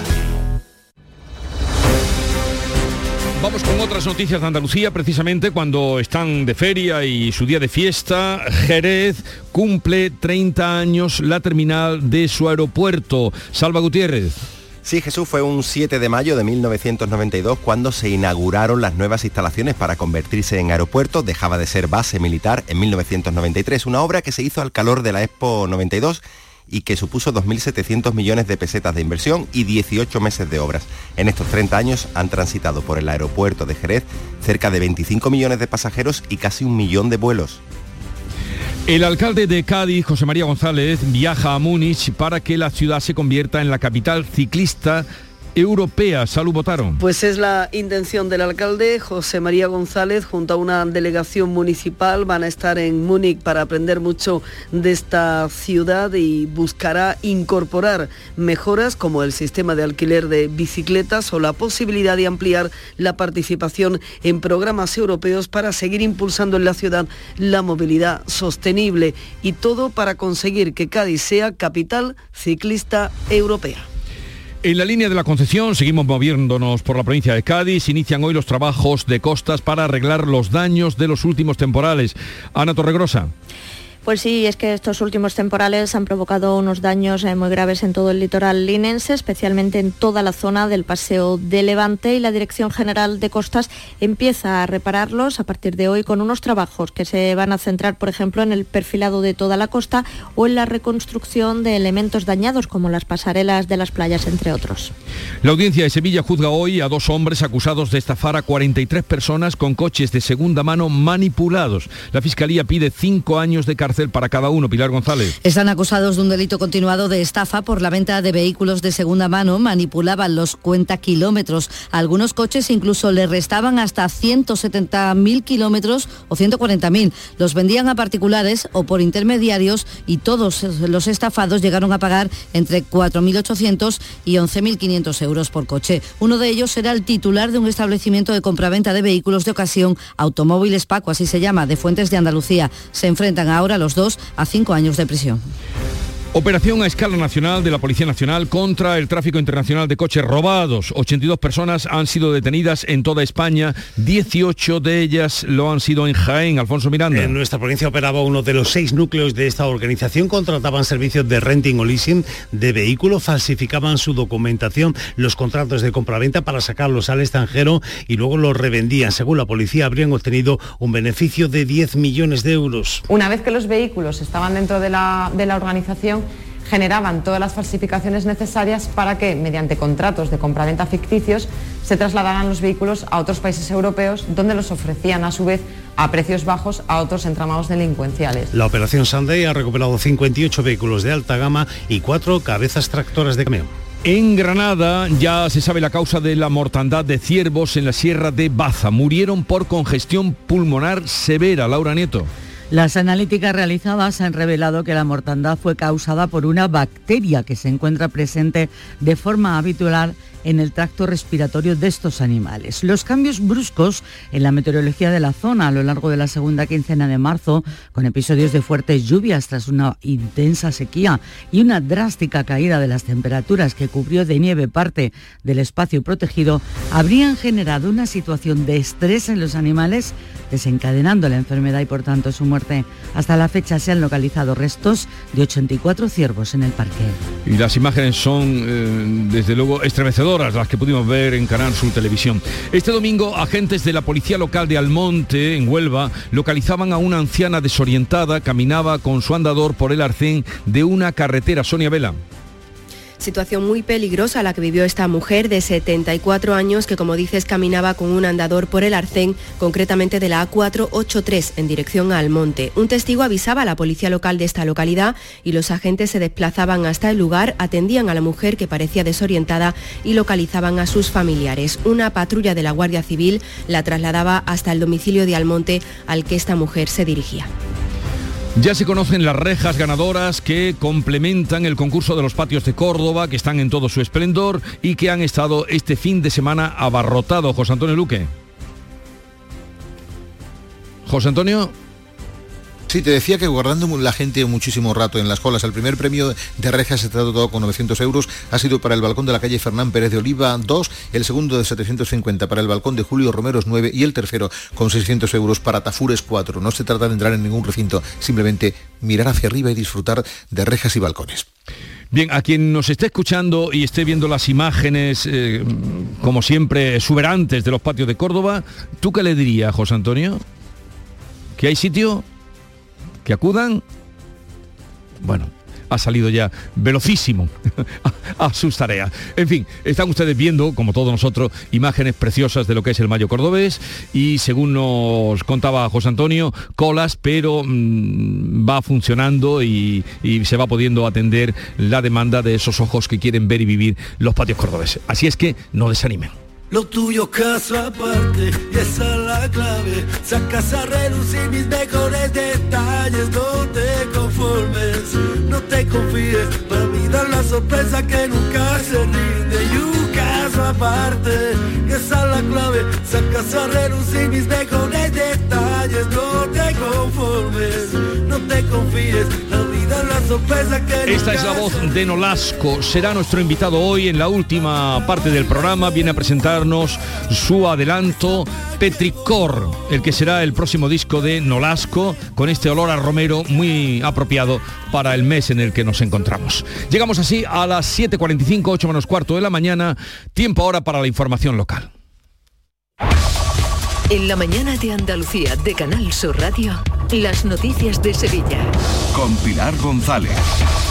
Vamos con otras noticias de Andalucía, precisamente cuando están de feria y su día de fiesta. Jerez cumple 30 años la terminal de su aeropuerto. Salva Gutiérrez.
Sí, Jesús, fue un 7 de mayo de 1992 cuando se inauguraron las nuevas instalaciones para convertirse en aeropuerto. Dejaba de ser base militar en 1993, una obra que se hizo al calor de la Expo 92 y que supuso 2.700 millones de pesetas de inversión y 18 meses de obras. En estos 30 años han transitado por el aeropuerto de Jerez cerca de 25 millones de pasajeros y casi un millón de vuelos.
El alcalde de Cádiz, José María González, viaja a Múnich para que la ciudad se convierta en la capital ciclista europea. Salud votaron.
Pues es la intención del alcalde José María González junto a una delegación municipal. Van a estar en Múnich para aprender mucho de esta ciudad y buscará incorporar mejoras como el sistema de alquiler de bicicletas o la posibilidad de ampliar la participación en programas europeos para seguir impulsando en la ciudad la movilidad sostenible y todo para conseguir que Cádiz sea capital ciclista europea.
En la línea de la Concepción seguimos moviéndonos por la provincia de Cádiz. Inician hoy los trabajos de costas para arreglar los daños de los últimos temporales. Ana Torregrosa.
Pues sí, es que estos últimos temporales han provocado unos daños eh, muy graves en todo el litoral linense, especialmente en toda la zona del Paseo de Levante y la Dirección General de Costas empieza a repararlos a partir de hoy con unos trabajos que se van a centrar, por ejemplo, en el perfilado de toda la costa o en la reconstrucción de elementos dañados como las pasarelas de las playas, entre otros.
La audiencia de Sevilla juzga hoy a dos hombres acusados de estafar a 43 personas con coches de segunda mano manipulados. La Fiscalía pide cinco años de cárcel para cada uno. Pilar González.
Están acusados de un delito continuado de estafa por la venta de vehículos de segunda mano. Manipulaban los cuenta kilómetros. Algunos coches incluso le restaban hasta 170.000 kilómetros o 140.000. Los vendían a particulares o por intermediarios y todos los estafados llegaron a pagar entre 4.800 y 11.500 euros por coche. Uno de ellos era el titular de un establecimiento de compraventa de vehículos de ocasión, Automóviles Paco, así se llama, de Fuentes de Andalucía. Se enfrentan ahora los dos a cinco años de prisión.
Operación a escala nacional de la Policía Nacional contra el tráfico internacional de coches robados. 82 personas han sido detenidas en toda España, 18 de ellas lo han sido en Jaén. Alfonso Miranda.
En nuestra provincia operaba uno de los seis núcleos de esta organización, contrataban servicios de renting o leasing de vehículos, falsificaban su documentación, los contratos de compraventa para sacarlos al extranjero y luego los revendían. Según la policía, habrían obtenido un beneficio de 10 millones de euros.
Una vez que los vehículos estaban dentro de la, de la organización, generaban todas las falsificaciones necesarias para que, mediante contratos de compraventa ficticios, se trasladaran los vehículos a otros países europeos donde los ofrecían a su vez a precios bajos a otros entramados delincuenciales.
La operación Sunday ha recuperado 58 vehículos de alta gama y cuatro cabezas tractoras de camión.
En Granada ya se sabe la causa de la mortandad de ciervos en la Sierra de Baza. Murieron por congestión pulmonar severa. Laura Nieto.
Las analíticas realizadas han revelado que la mortandad fue causada por una bacteria que se encuentra presente de forma habitual en el tracto respiratorio de estos animales. Los cambios bruscos en la meteorología de la zona a lo largo de la segunda quincena de marzo, con episodios de fuertes lluvias tras una intensa sequía y una drástica caída de las temperaturas que cubrió de nieve parte del espacio protegido, habrían generado una situación de estrés en los animales, desencadenando la enfermedad y por tanto su muerte. Hasta la fecha se han localizado restos de 84 ciervos en el parque.
Y las imágenes son, eh, desde luego, estremecedoras las que pudimos ver en Canal Sur Televisión. Este domingo, agentes de la Policía Local de Almonte, en Huelva, localizaban a una anciana desorientada, caminaba con su andador por el arcén de una carretera. Sonia Vela.
Situación muy peligrosa la que vivió esta mujer de 74 años que, como dices, caminaba con un andador por el arcén, concretamente de la A483 en dirección al monte. Un testigo avisaba a la policía local de esta localidad y los agentes se desplazaban hasta el lugar, atendían a la mujer que parecía desorientada y localizaban a sus familiares. Una patrulla de la Guardia Civil la trasladaba hasta el domicilio de Almonte al que esta mujer se dirigía.
Ya se conocen las rejas ganadoras que complementan el concurso de los patios de Córdoba, que están en todo su esplendor y que han estado este fin de semana abarrotados. José Antonio Luque. José Antonio.
Sí, te decía que guardando la gente muchísimo rato en las colas, el primer premio de rejas se tratado con 900 euros, ha sido para el balcón de la calle Fernán Pérez de Oliva 2, el segundo de 750 para el balcón de Julio Romeros 9 y el tercero con 600 euros para Tafures 4. No se trata de entrar en ningún recinto, simplemente mirar hacia arriba y disfrutar de rejas y balcones.
Bien, a quien nos esté escuchando y esté viendo las imágenes, eh, como siempre, exuberantes de los patios de Córdoba, ¿tú qué le dirías, José Antonio? ¿Que hay sitio? ¿Que acudan? Bueno, ha salido ya velocísimo <laughs> a, sus tareas. En fin, están ustedes viendo, como todos nosotros, imágenes preciosas de lo que es el Mayo Cordobés y según nos contaba José Antonio, colas, pero mm, va funcionando y, se va pudiendo atender la demanda de esos ojos que quieren ver y vivir los patios cordobeses. Así es que no desanimen.
Lo tuyo caso aparte y esa es la clave. Sacas a relucir mis mejores detalles. No te conformes, no te confíes. Para mí dar la sorpresa que nunca se rinde. Y un caso aparte esa es la clave. Sacas a relucir mis mejores detalles. No te conformes, no te confíes.
Esta es la voz de Nolasco. Será nuestro invitado hoy en la última parte del programa. Viene a presentar su adelanto Petricor, el que será el próximo disco de Nolasco, con este olor a romero muy apropiado para el mes en el que nos encontramos. Llegamos así a las 7.45, 8 menos cuarto de la mañana, tiempo ahora para la información local.
En la mañana de Andalucía de Canal Sur Radio, las noticias de Sevilla.
Con Pilar González.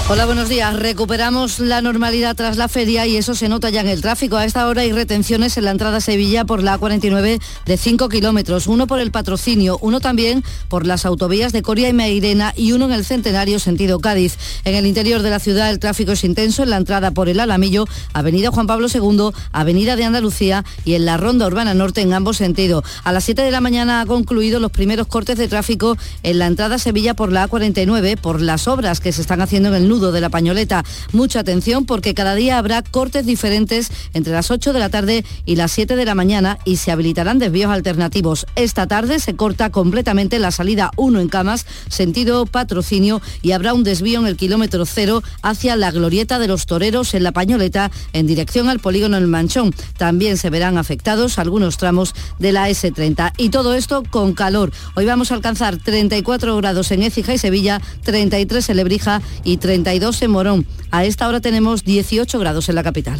Hola, buenos días. Recuperamos la normalidad tras la feria y eso se nota ya en el tráfico. A esta hora hay retenciones en la entrada a Sevilla por la A49 de 5 kilómetros, uno por el patrocinio, uno también por las autovías de Coria y Meirena y uno en el Centenario sentido Cádiz. En el interior de la ciudad el tráfico es intenso en la entrada por el Alamillo, Avenida Juan Pablo II, Avenida de Andalucía y en la Ronda Urbana Norte en ambos sentidos. A las 7 de la mañana ha concluido los primeros cortes de tráfico en la entrada a Sevilla por la A49 por las obras que se están haciendo en el nudo de la pañoleta. Mucha atención porque cada día habrá cortes diferentes entre las 8 de la tarde y las 7 de la mañana y se habilitarán desvíos alternativos. Esta tarde se corta completamente la salida 1 en Camas, sentido patrocinio y habrá un desvío en el kilómetro cero hacia la glorieta de los toreros en la pañoleta en dirección al polígono El Manchón. También se verán afectados algunos tramos de la S30 y todo esto con calor. Hoy vamos a alcanzar 34 grados en Écija y Sevilla, 33 en Lebrija y 30 32 en Morón. A esta hora tenemos 18 grados en la capital.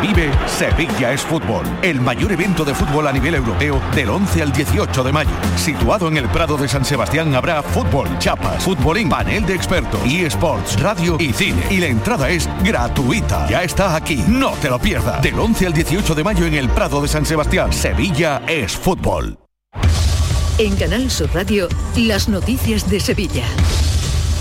Vive Sevilla es Fútbol, el mayor evento de fútbol a nivel europeo del 11 al 18 de mayo. Situado en el Prado de San Sebastián habrá fútbol, chapas, fútbolín, panel de expertos, y sports, radio y cine. Y la entrada es gratuita. Ya está aquí, no te lo pierdas. Del 11 al 18 de mayo en el Prado de San Sebastián, Sevilla es Fútbol.
En Canal Sur Radio, las noticias de Sevilla.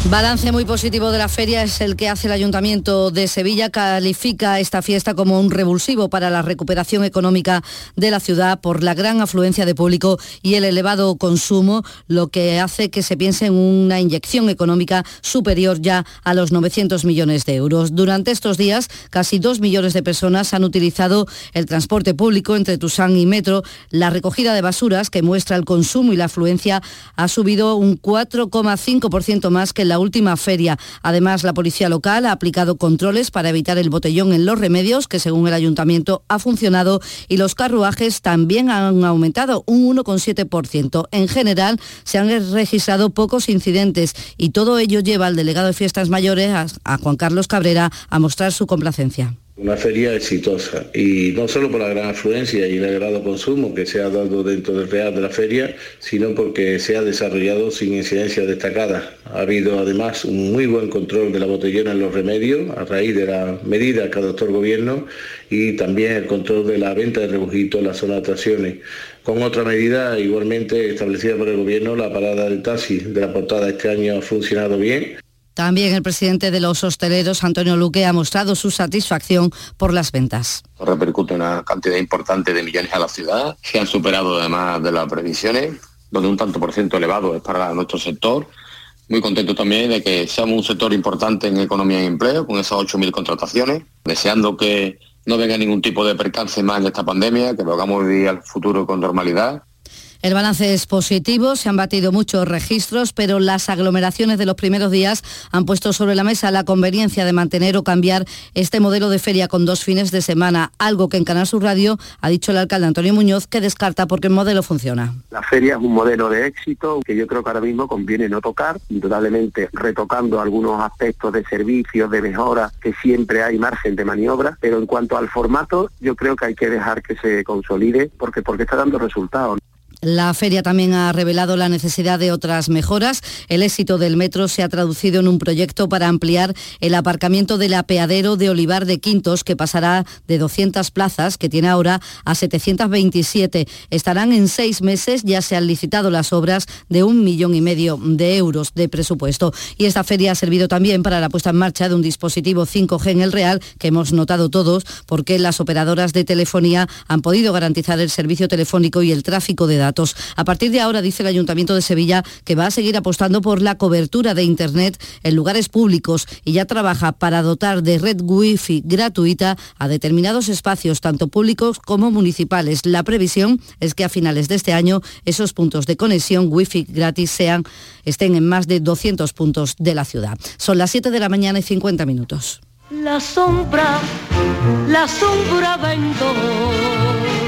Balance muy positivo de la feria es el que hace el Ayuntamiento de Sevilla. Califica esta fiesta como un revulsivo para la recuperación económica de la ciudad por la gran afluencia de público y el elevado consumo, lo que hace que se piense en una inyección económica superior ya a los 900 millones de euros. Durante estos días, casi dos millones de personas han utilizado el transporte público entre Tusán y Metro. La recogida de basuras, que muestra el consumo y la afluencia, ha subido un 4,5% más que la última feria. Además, la policía local ha aplicado controles para evitar el botellón en los remedios, que según el ayuntamiento ha funcionado, y los carruajes también han aumentado un 1,7%. En general, se han registrado pocos incidentes y todo ello lleva al delegado de Fiestas Mayores, a Juan Carlos Cabrera, a mostrar su complacencia.
Una feria exitosa y no solo por la gran afluencia y el elevado consumo que se ha dado dentro del real de la feria, sino porque se ha desarrollado sin incidencia destacada. Ha habido además un muy buen control de la botellona en los remedios a raíz de la medida que adoptó el gobierno y también el control de la venta de rebujitos en la zona de atracciones. Con otra medida igualmente establecida por el gobierno, la parada del taxi de la portada este año ha funcionado bien
También el presidente de los hosteleros, Antonio Luque, ha mostrado su satisfacción por las ventas.
Repercute una cantidad importante de millones a la ciudad, que han superado además de las previsiones, donde un tanto por ciento elevado es para nuestro sector. Muy contento también de que seamos un sector importante en economía y empleo, con esas 8.000 contrataciones, deseando que no venga ningún tipo de percance más en esta pandemia, que podamos vivir al futuro con normalidad
el balance es positivo, se han batido muchos registros, pero las aglomeraciones de los primeros días han puesto sobre la mesa la conveniencia de mantener o cambiar este modelo de feria con dos fines de semana, algo que en Canal Sur Radio ha dicho el alcalde Antonio Muñoz que descarta porque el modelo funciona.
La feria es un modelo de éxito que yo creo que ahora mismo conviene no tocar, indudablemente retocando algunos aspectos de servicios, de mejora, que siempre hay margen de maniobra, pero en cuanto al formato, yo creo que hay que dejar que se consolide porque, porque está dando resultados.
La feria también ha revelado la necesidad de otras mejoras. El éxito del metro se ha traducido en un proyecto para ampliar el aparcamiento del apeadero de Olivar de Quintos, que pasará de 200 plazas, que tiene ahora, a 727. Estarán en seis meses, ya se han licitado las obras de un millón y medio de euros de presupuesto. Y esta feria ha servido también para la puesta en marcha de un dispositivo 5G en el Real, que hemos notado todos, porque las operadoras de telefonía han podido garantizar el servicio telefónico y el tráfico de datos a partir de ahora, dice el Ayuntamiento de Sevilla, que va a seguir apostando por la cobertura de Internet en lugares públicos y ya trabaja para dotar de red Wi-Fi gratuita a determinados espacios, tanto públicos como municipales. La previsión es que a finales de este año esos puntos de conexión Wi-Fi gratis sean, estén en más de 200 puntos de la ciudad. Son las 7 de la mañana y 50 minutos.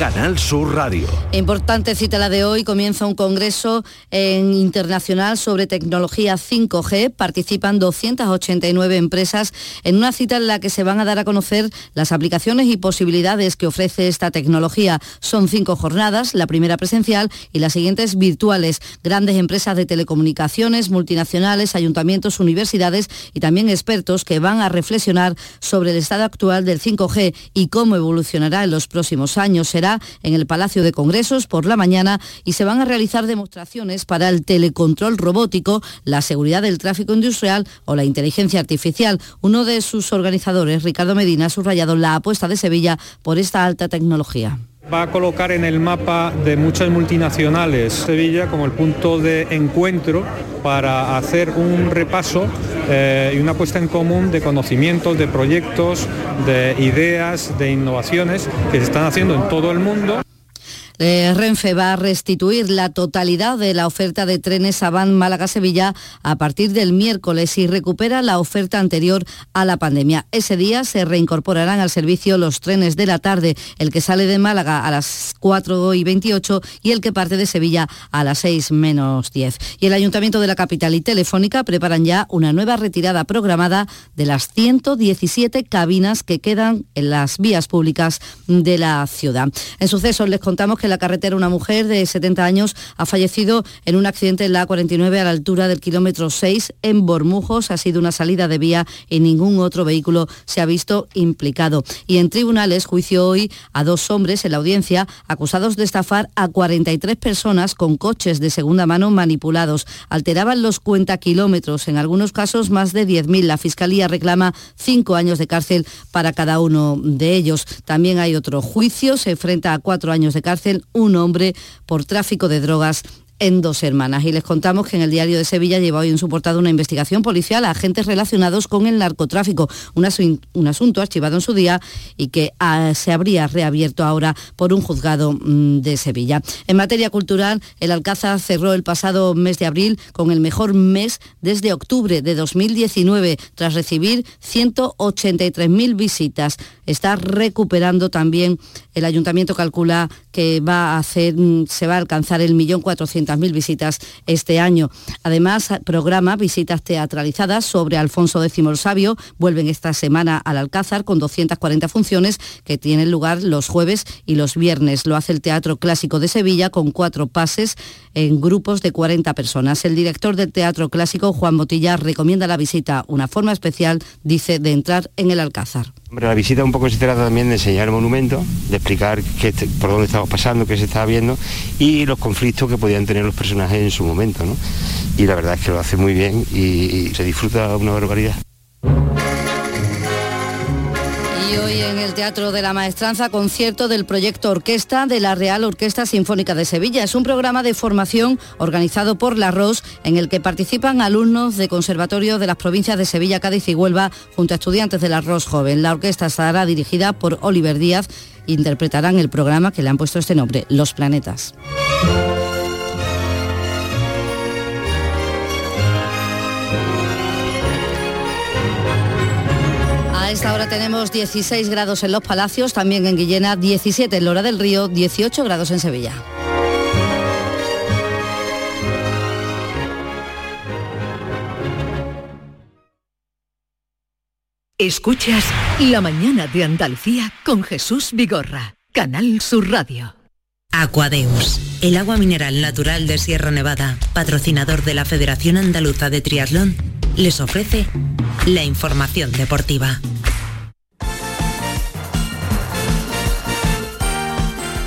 Canal Sur Radio.
Importante cita la de hoy. Comienza un congreso en internacional sobre tecnología 5G. Participan 289 empresas en una cita en la que se van a dar a conocer las aplicaciones y posibilidades que ofrece esta tecnología. Son cinco jornadas, la primera presencial y las siguientes virtuales. Grandes empresas de telecomunicaciones, multinacionales, ayuntamientos, universidades y también expertos que van a reflexionar sobre el estado actual del 5G y cómo evolucionará en los próximos años. Será en el Palacio de Congresos por la mañana y se van a realizar demostraciones para el telecontrol robótico, la seguridad del tráfico industrial o la inteligencia artificial. Uno de sus organizadores, Ricardo Medina, ha subrayado la apuesta de Sevilla por esta alta tecnología
va a colocar en el mapa de muchas multinacionales Sevilla como el punto de encuentro para hacer un repaso eh, y una puesta en común de conocimientos, de proyectos, de ideas, de innovaciones que se están haciendo en todo el mundo.
Eh, Renfe va a restituir la totalidad de la oferta de trenes Avant Málaga-Sevilla a partir del miércoles y recupera la oferta anterior a la pandemia. Ese día se reincorporarán al servicio los trenes de la tarde, el que sale de Málaga a las 4 y 28 y el que parte de Sevilla a las 6 menos 10. Y el Ayuntamiento de la capital y Telefónica preparan ya una nueva retirada programada de las 117 cabinas que quedan en las vías públicas de la ciudad. En sucesos les contamos que la carretera una mujer de 70 años ha fallecido en un accidente en la A49 a la altura del kilómetro 6 en Bormujos. Ha sido una salida de vía y ningún otro vehículo se ha visto implicado. Y en tribunales, juicio hoy a dos hombres en la audiencia acusados de estafar a 43 personas con coches de segunda mano manipulados. Alteraban los cuenta kilómetros, en algunos casos más de 10.000. La Fiscalía reclama cinco años de cárcel para cada uno de ellos. También hay otro juicio, se enfrenta a cuatro años de cárcel un hombre por tráfico de drogas en dos hermanas. Y les contamos que en el diario de Sevilla lleva hoy en su portada una investigación policial a agentes relacionados con el narcotráfico, un, un asunto archivado en su día y que ah, se habría reabierto ahora por un juzgado mm, de Sevilla. En materia cultural, el Alcázar cerró el pasado mes de abril con el mejor mes desde octubre de 2019, tras recibir 183.000 visitas. Está recuperando también, el ayuntamiento calcula que va a hacer, mm, se va a alcanzar el millón cuatrocientas mil visitas este año. Además, programa visitas teatralizadas sobre Alfonso X el Sabio. Vuelven esta semana al Alcázar con 240 funciones que tienen lugar los jueves y los viernes. Lo hace el Teatro Clásico de Sevilla con cuatro pases en grupos de 40 personas. El director del Teatro Clásico, Juan Botilla, recomienda la visita, una forma especial, dice, de entrar en el Alcázar.
La visita un poco se trata también de enseñar el monumento, de explicar qué, por dónde estamos pasando, qué se estaba viendo y los conflictos que podían tener los personajes en su momento. Y la verdad es que lo hace muy bien y se disfruta una barbaridad.
Y hoy en el Teatro de la Maestranza, concierto del proyecto Orquesta de la Real Orquesta Sinfónica de Sevilla. Es un programa de formación organizado por la ROS en el que participan alumnos de conservatorio de las provincias de Sevilla, Cádiz y Huelva junto a estudiantes de la ROS Joven. La orquesta estará dirigida por Oliver Díaz. Interpretarán el programa que le han puesto este nombre, Los Planetas. A esta hora tenemos 16 grados en Los Palacios, también en Guillena, 17 en Lora del Río, 18 grados en Sevilla.
Escuchas La mañana de Andalucía con Jesús Vigorra, Canal Sur Radio.
Aquadeus, el agua mineral natural de Sierra Nevada, patrocinador de la Federación Andaluza de Triatlón, les ofrece la información deportiva.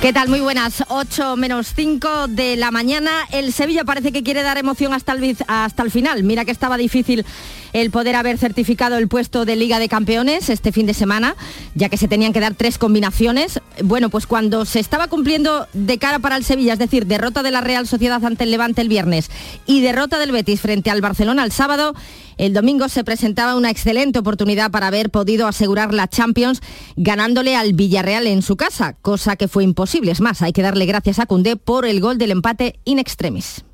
¿Qué tal? Muy buenas. 8 menos 5 de la mañana. El Sevilla parece que quiere dar emoción hasta el, hasta el final. Mira que estaba difícil el poder haber certificado el puesto de Liga de Campeones este fin de semana, ya que se tenían que dar tres combinaciones. Bueno, pues cuando se estaba cumpliendo de cara para el Sevilla, es decir, derrota de la Real Sociedad ante el Levante el viernes y derrota del Betis frente al Barcelona el sábado, el domingo se presentaba una excelente oportunidad para haber podido asegurar la Champions ganándole al Villarreal en su casa, cosa que fue imposible. Es más, hay que darle gracias a Cundé por el gol del empate in extremis.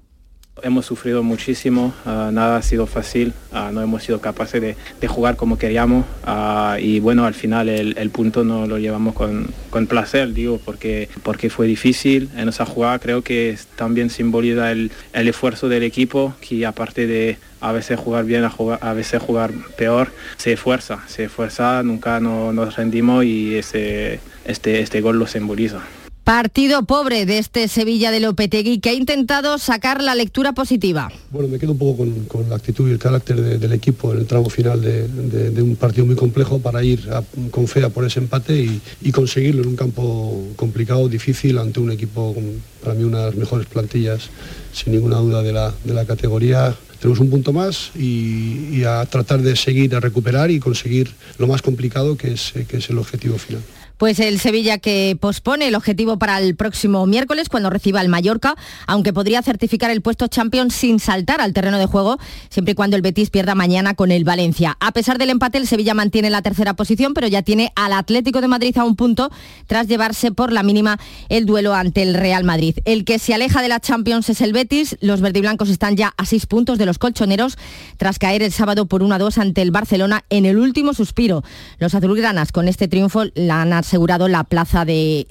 Hemos sufrido muchísimo, ah, nada ha sido fácil, ah, no hemos sido capaces de, jugar como queríamos ah, y bueno, al final el, punto no lo llevamos con, placer, digo, porque, porque fue difícil en esa jugada, creo que también simboliza el, esfuerzo del equipo, que aparte de a veces jugar bien, a, jugar, a veces jugar peor, se esfuerza, se esfuerza, nunca nos rendimos y ese, este, este gol lo simboliza.
Partido pobre de este Sevilla de Lopetegui que ha intentado sacar la lectura positiva.
Bueno, me quedo un poco con, la actitud y el carácter del equipo en el tramo final de, un partido muy complejo para ir con fe a por ese empate y, conseguirlo en un campo complicado, difícil, ante un equipo con para mí una de las mejores plantillas sin ninguna duda de la, de la categoría tenemos un punto más y, a tratar de seguir a recuperar y conseguir lo más complicado que es, que es el objetivo final.
Pues el Sevilla que pospone el objetivo para el próximo miércoles cuando reciba el Mallorca, aunque podría certificar el puesto champion sin saltar al terreno de juego, siempre y cuando el Betis pierda mañana con el Valencia. A pesar del empate, el Sevilla mantiene la tercera posición, pero ya tiene al Atlético de Madrid a un punto tras llevarse por la mínima el duelo ante el Real Madrid. El que se aleja de la Champions es el Betis. Los verdiblancos están ya a seis puntos de los colchoneros tras caer el sábado por 1 a 2 ante el Barcelona en el último suspiro. Los azulgranas con este triunfo la han asegurado la plaza de,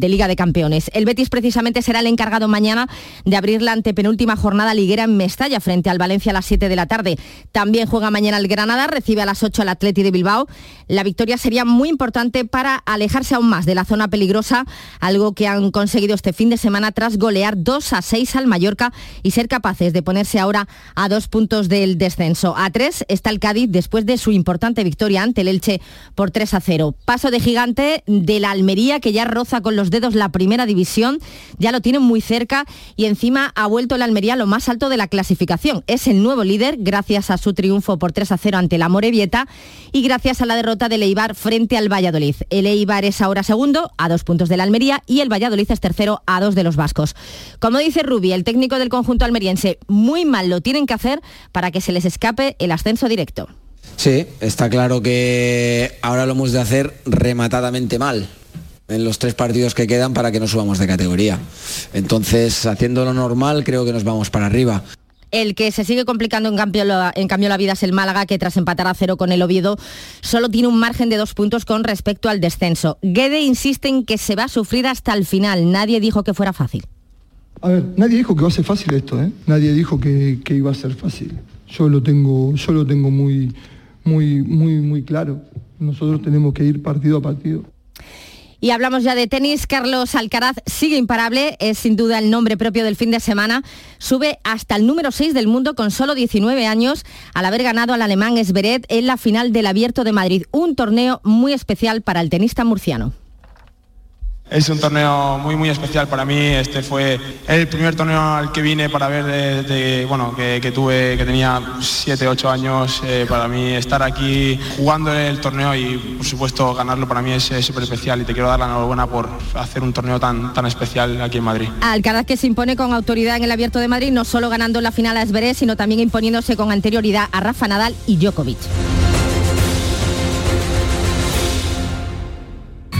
Liga de Campeones. El Betis precisamente será el encargado mañana de abrir la antepenúltima jornada liguera en Mestalla frente al Valencia a las 7 de la tarde. También juega mañana el Granada, recibe a las 8 al Atleti de Bilbao. La victoria sería muy importante para alejarse aún más de la zona peligrosa, algo que han conseguido este fin de semana tras golear 2 a 6 al Mallorca y ser capaces de ponerse ahora a dos puntos del descenso. A tres está el Cádiz después de su importante victoria ante el Elche por 3 a 0. Paso de gigante de la Almería, que ya roza con los dedos la primera división, ya lo tienen muy cerca y encima ha vuelto la Almería lo más alto de la clasificación. Es el nuevo líder gracias a su triunfo por 3 a 0 ante la Morevieta y gracias a la derrota del Eibar frente al Valladolid. El Eibar es ahora segundo a dos puntos de la Almería y el Valladolid es tercero a dos de los vascos. Como dice Rubi, el técnico del conjunto almeriense, muy mal lo tienen que hacer para que se les escape el ascenso directo.
Sí, está claro que ahora lo hemos de hacer rematadamente mal en los tres partidos que quedan para que no subamos de categoría. Entonces, haciendo lo normal, creo que nos vamos para arriba.
El que se sigue complicando en cambio, la, en cambio la vida es el Málaga, que tras empatar a cero con el Oviedo, solo tiene un margen de dos puntos con respecto al descenso. Guede insiste en que se va a sufrir hasta el final. Nadie dijo que fuera fácil.
A ver, nadie dijo que va a ser fácil esto, ¿eh? Nadie dijo que, que iba a ser fácil. Yo lo tengo, yo lo tengo muy, muy, muy, muy claro. Nosotros tenemos que ir partido a partido.
Y hablamos ya de tenis. Carlos Alcaraz sigue imparable, es sin duda el nombre propio del fin de semana. Sube hasta el número 6 del mundo con solo 19 años al haber ganado al alemán Esberet en la final del Abierto de Madrid. Un torneo muy especial para el tenista murciano.
Es un torneo muy muy especial para mí. Este fue el primer torneo al que vine para ver de, bueno que, que, tuve que tenía 7, 8 años. Eh, para mí estar aquí jugando el torneo y por supuesto ganarlo para mí es súper especial y te quiero dar la enhorabuena por hacer un torneo tan, tan especial aquí en Madrid.
Alcaraz que se impone con autoridad en el Abierto de Madrid, no solo ganando la final a Esberé, sino también imponiéndose con anterioridad a Rafa Nadal y Djokovic.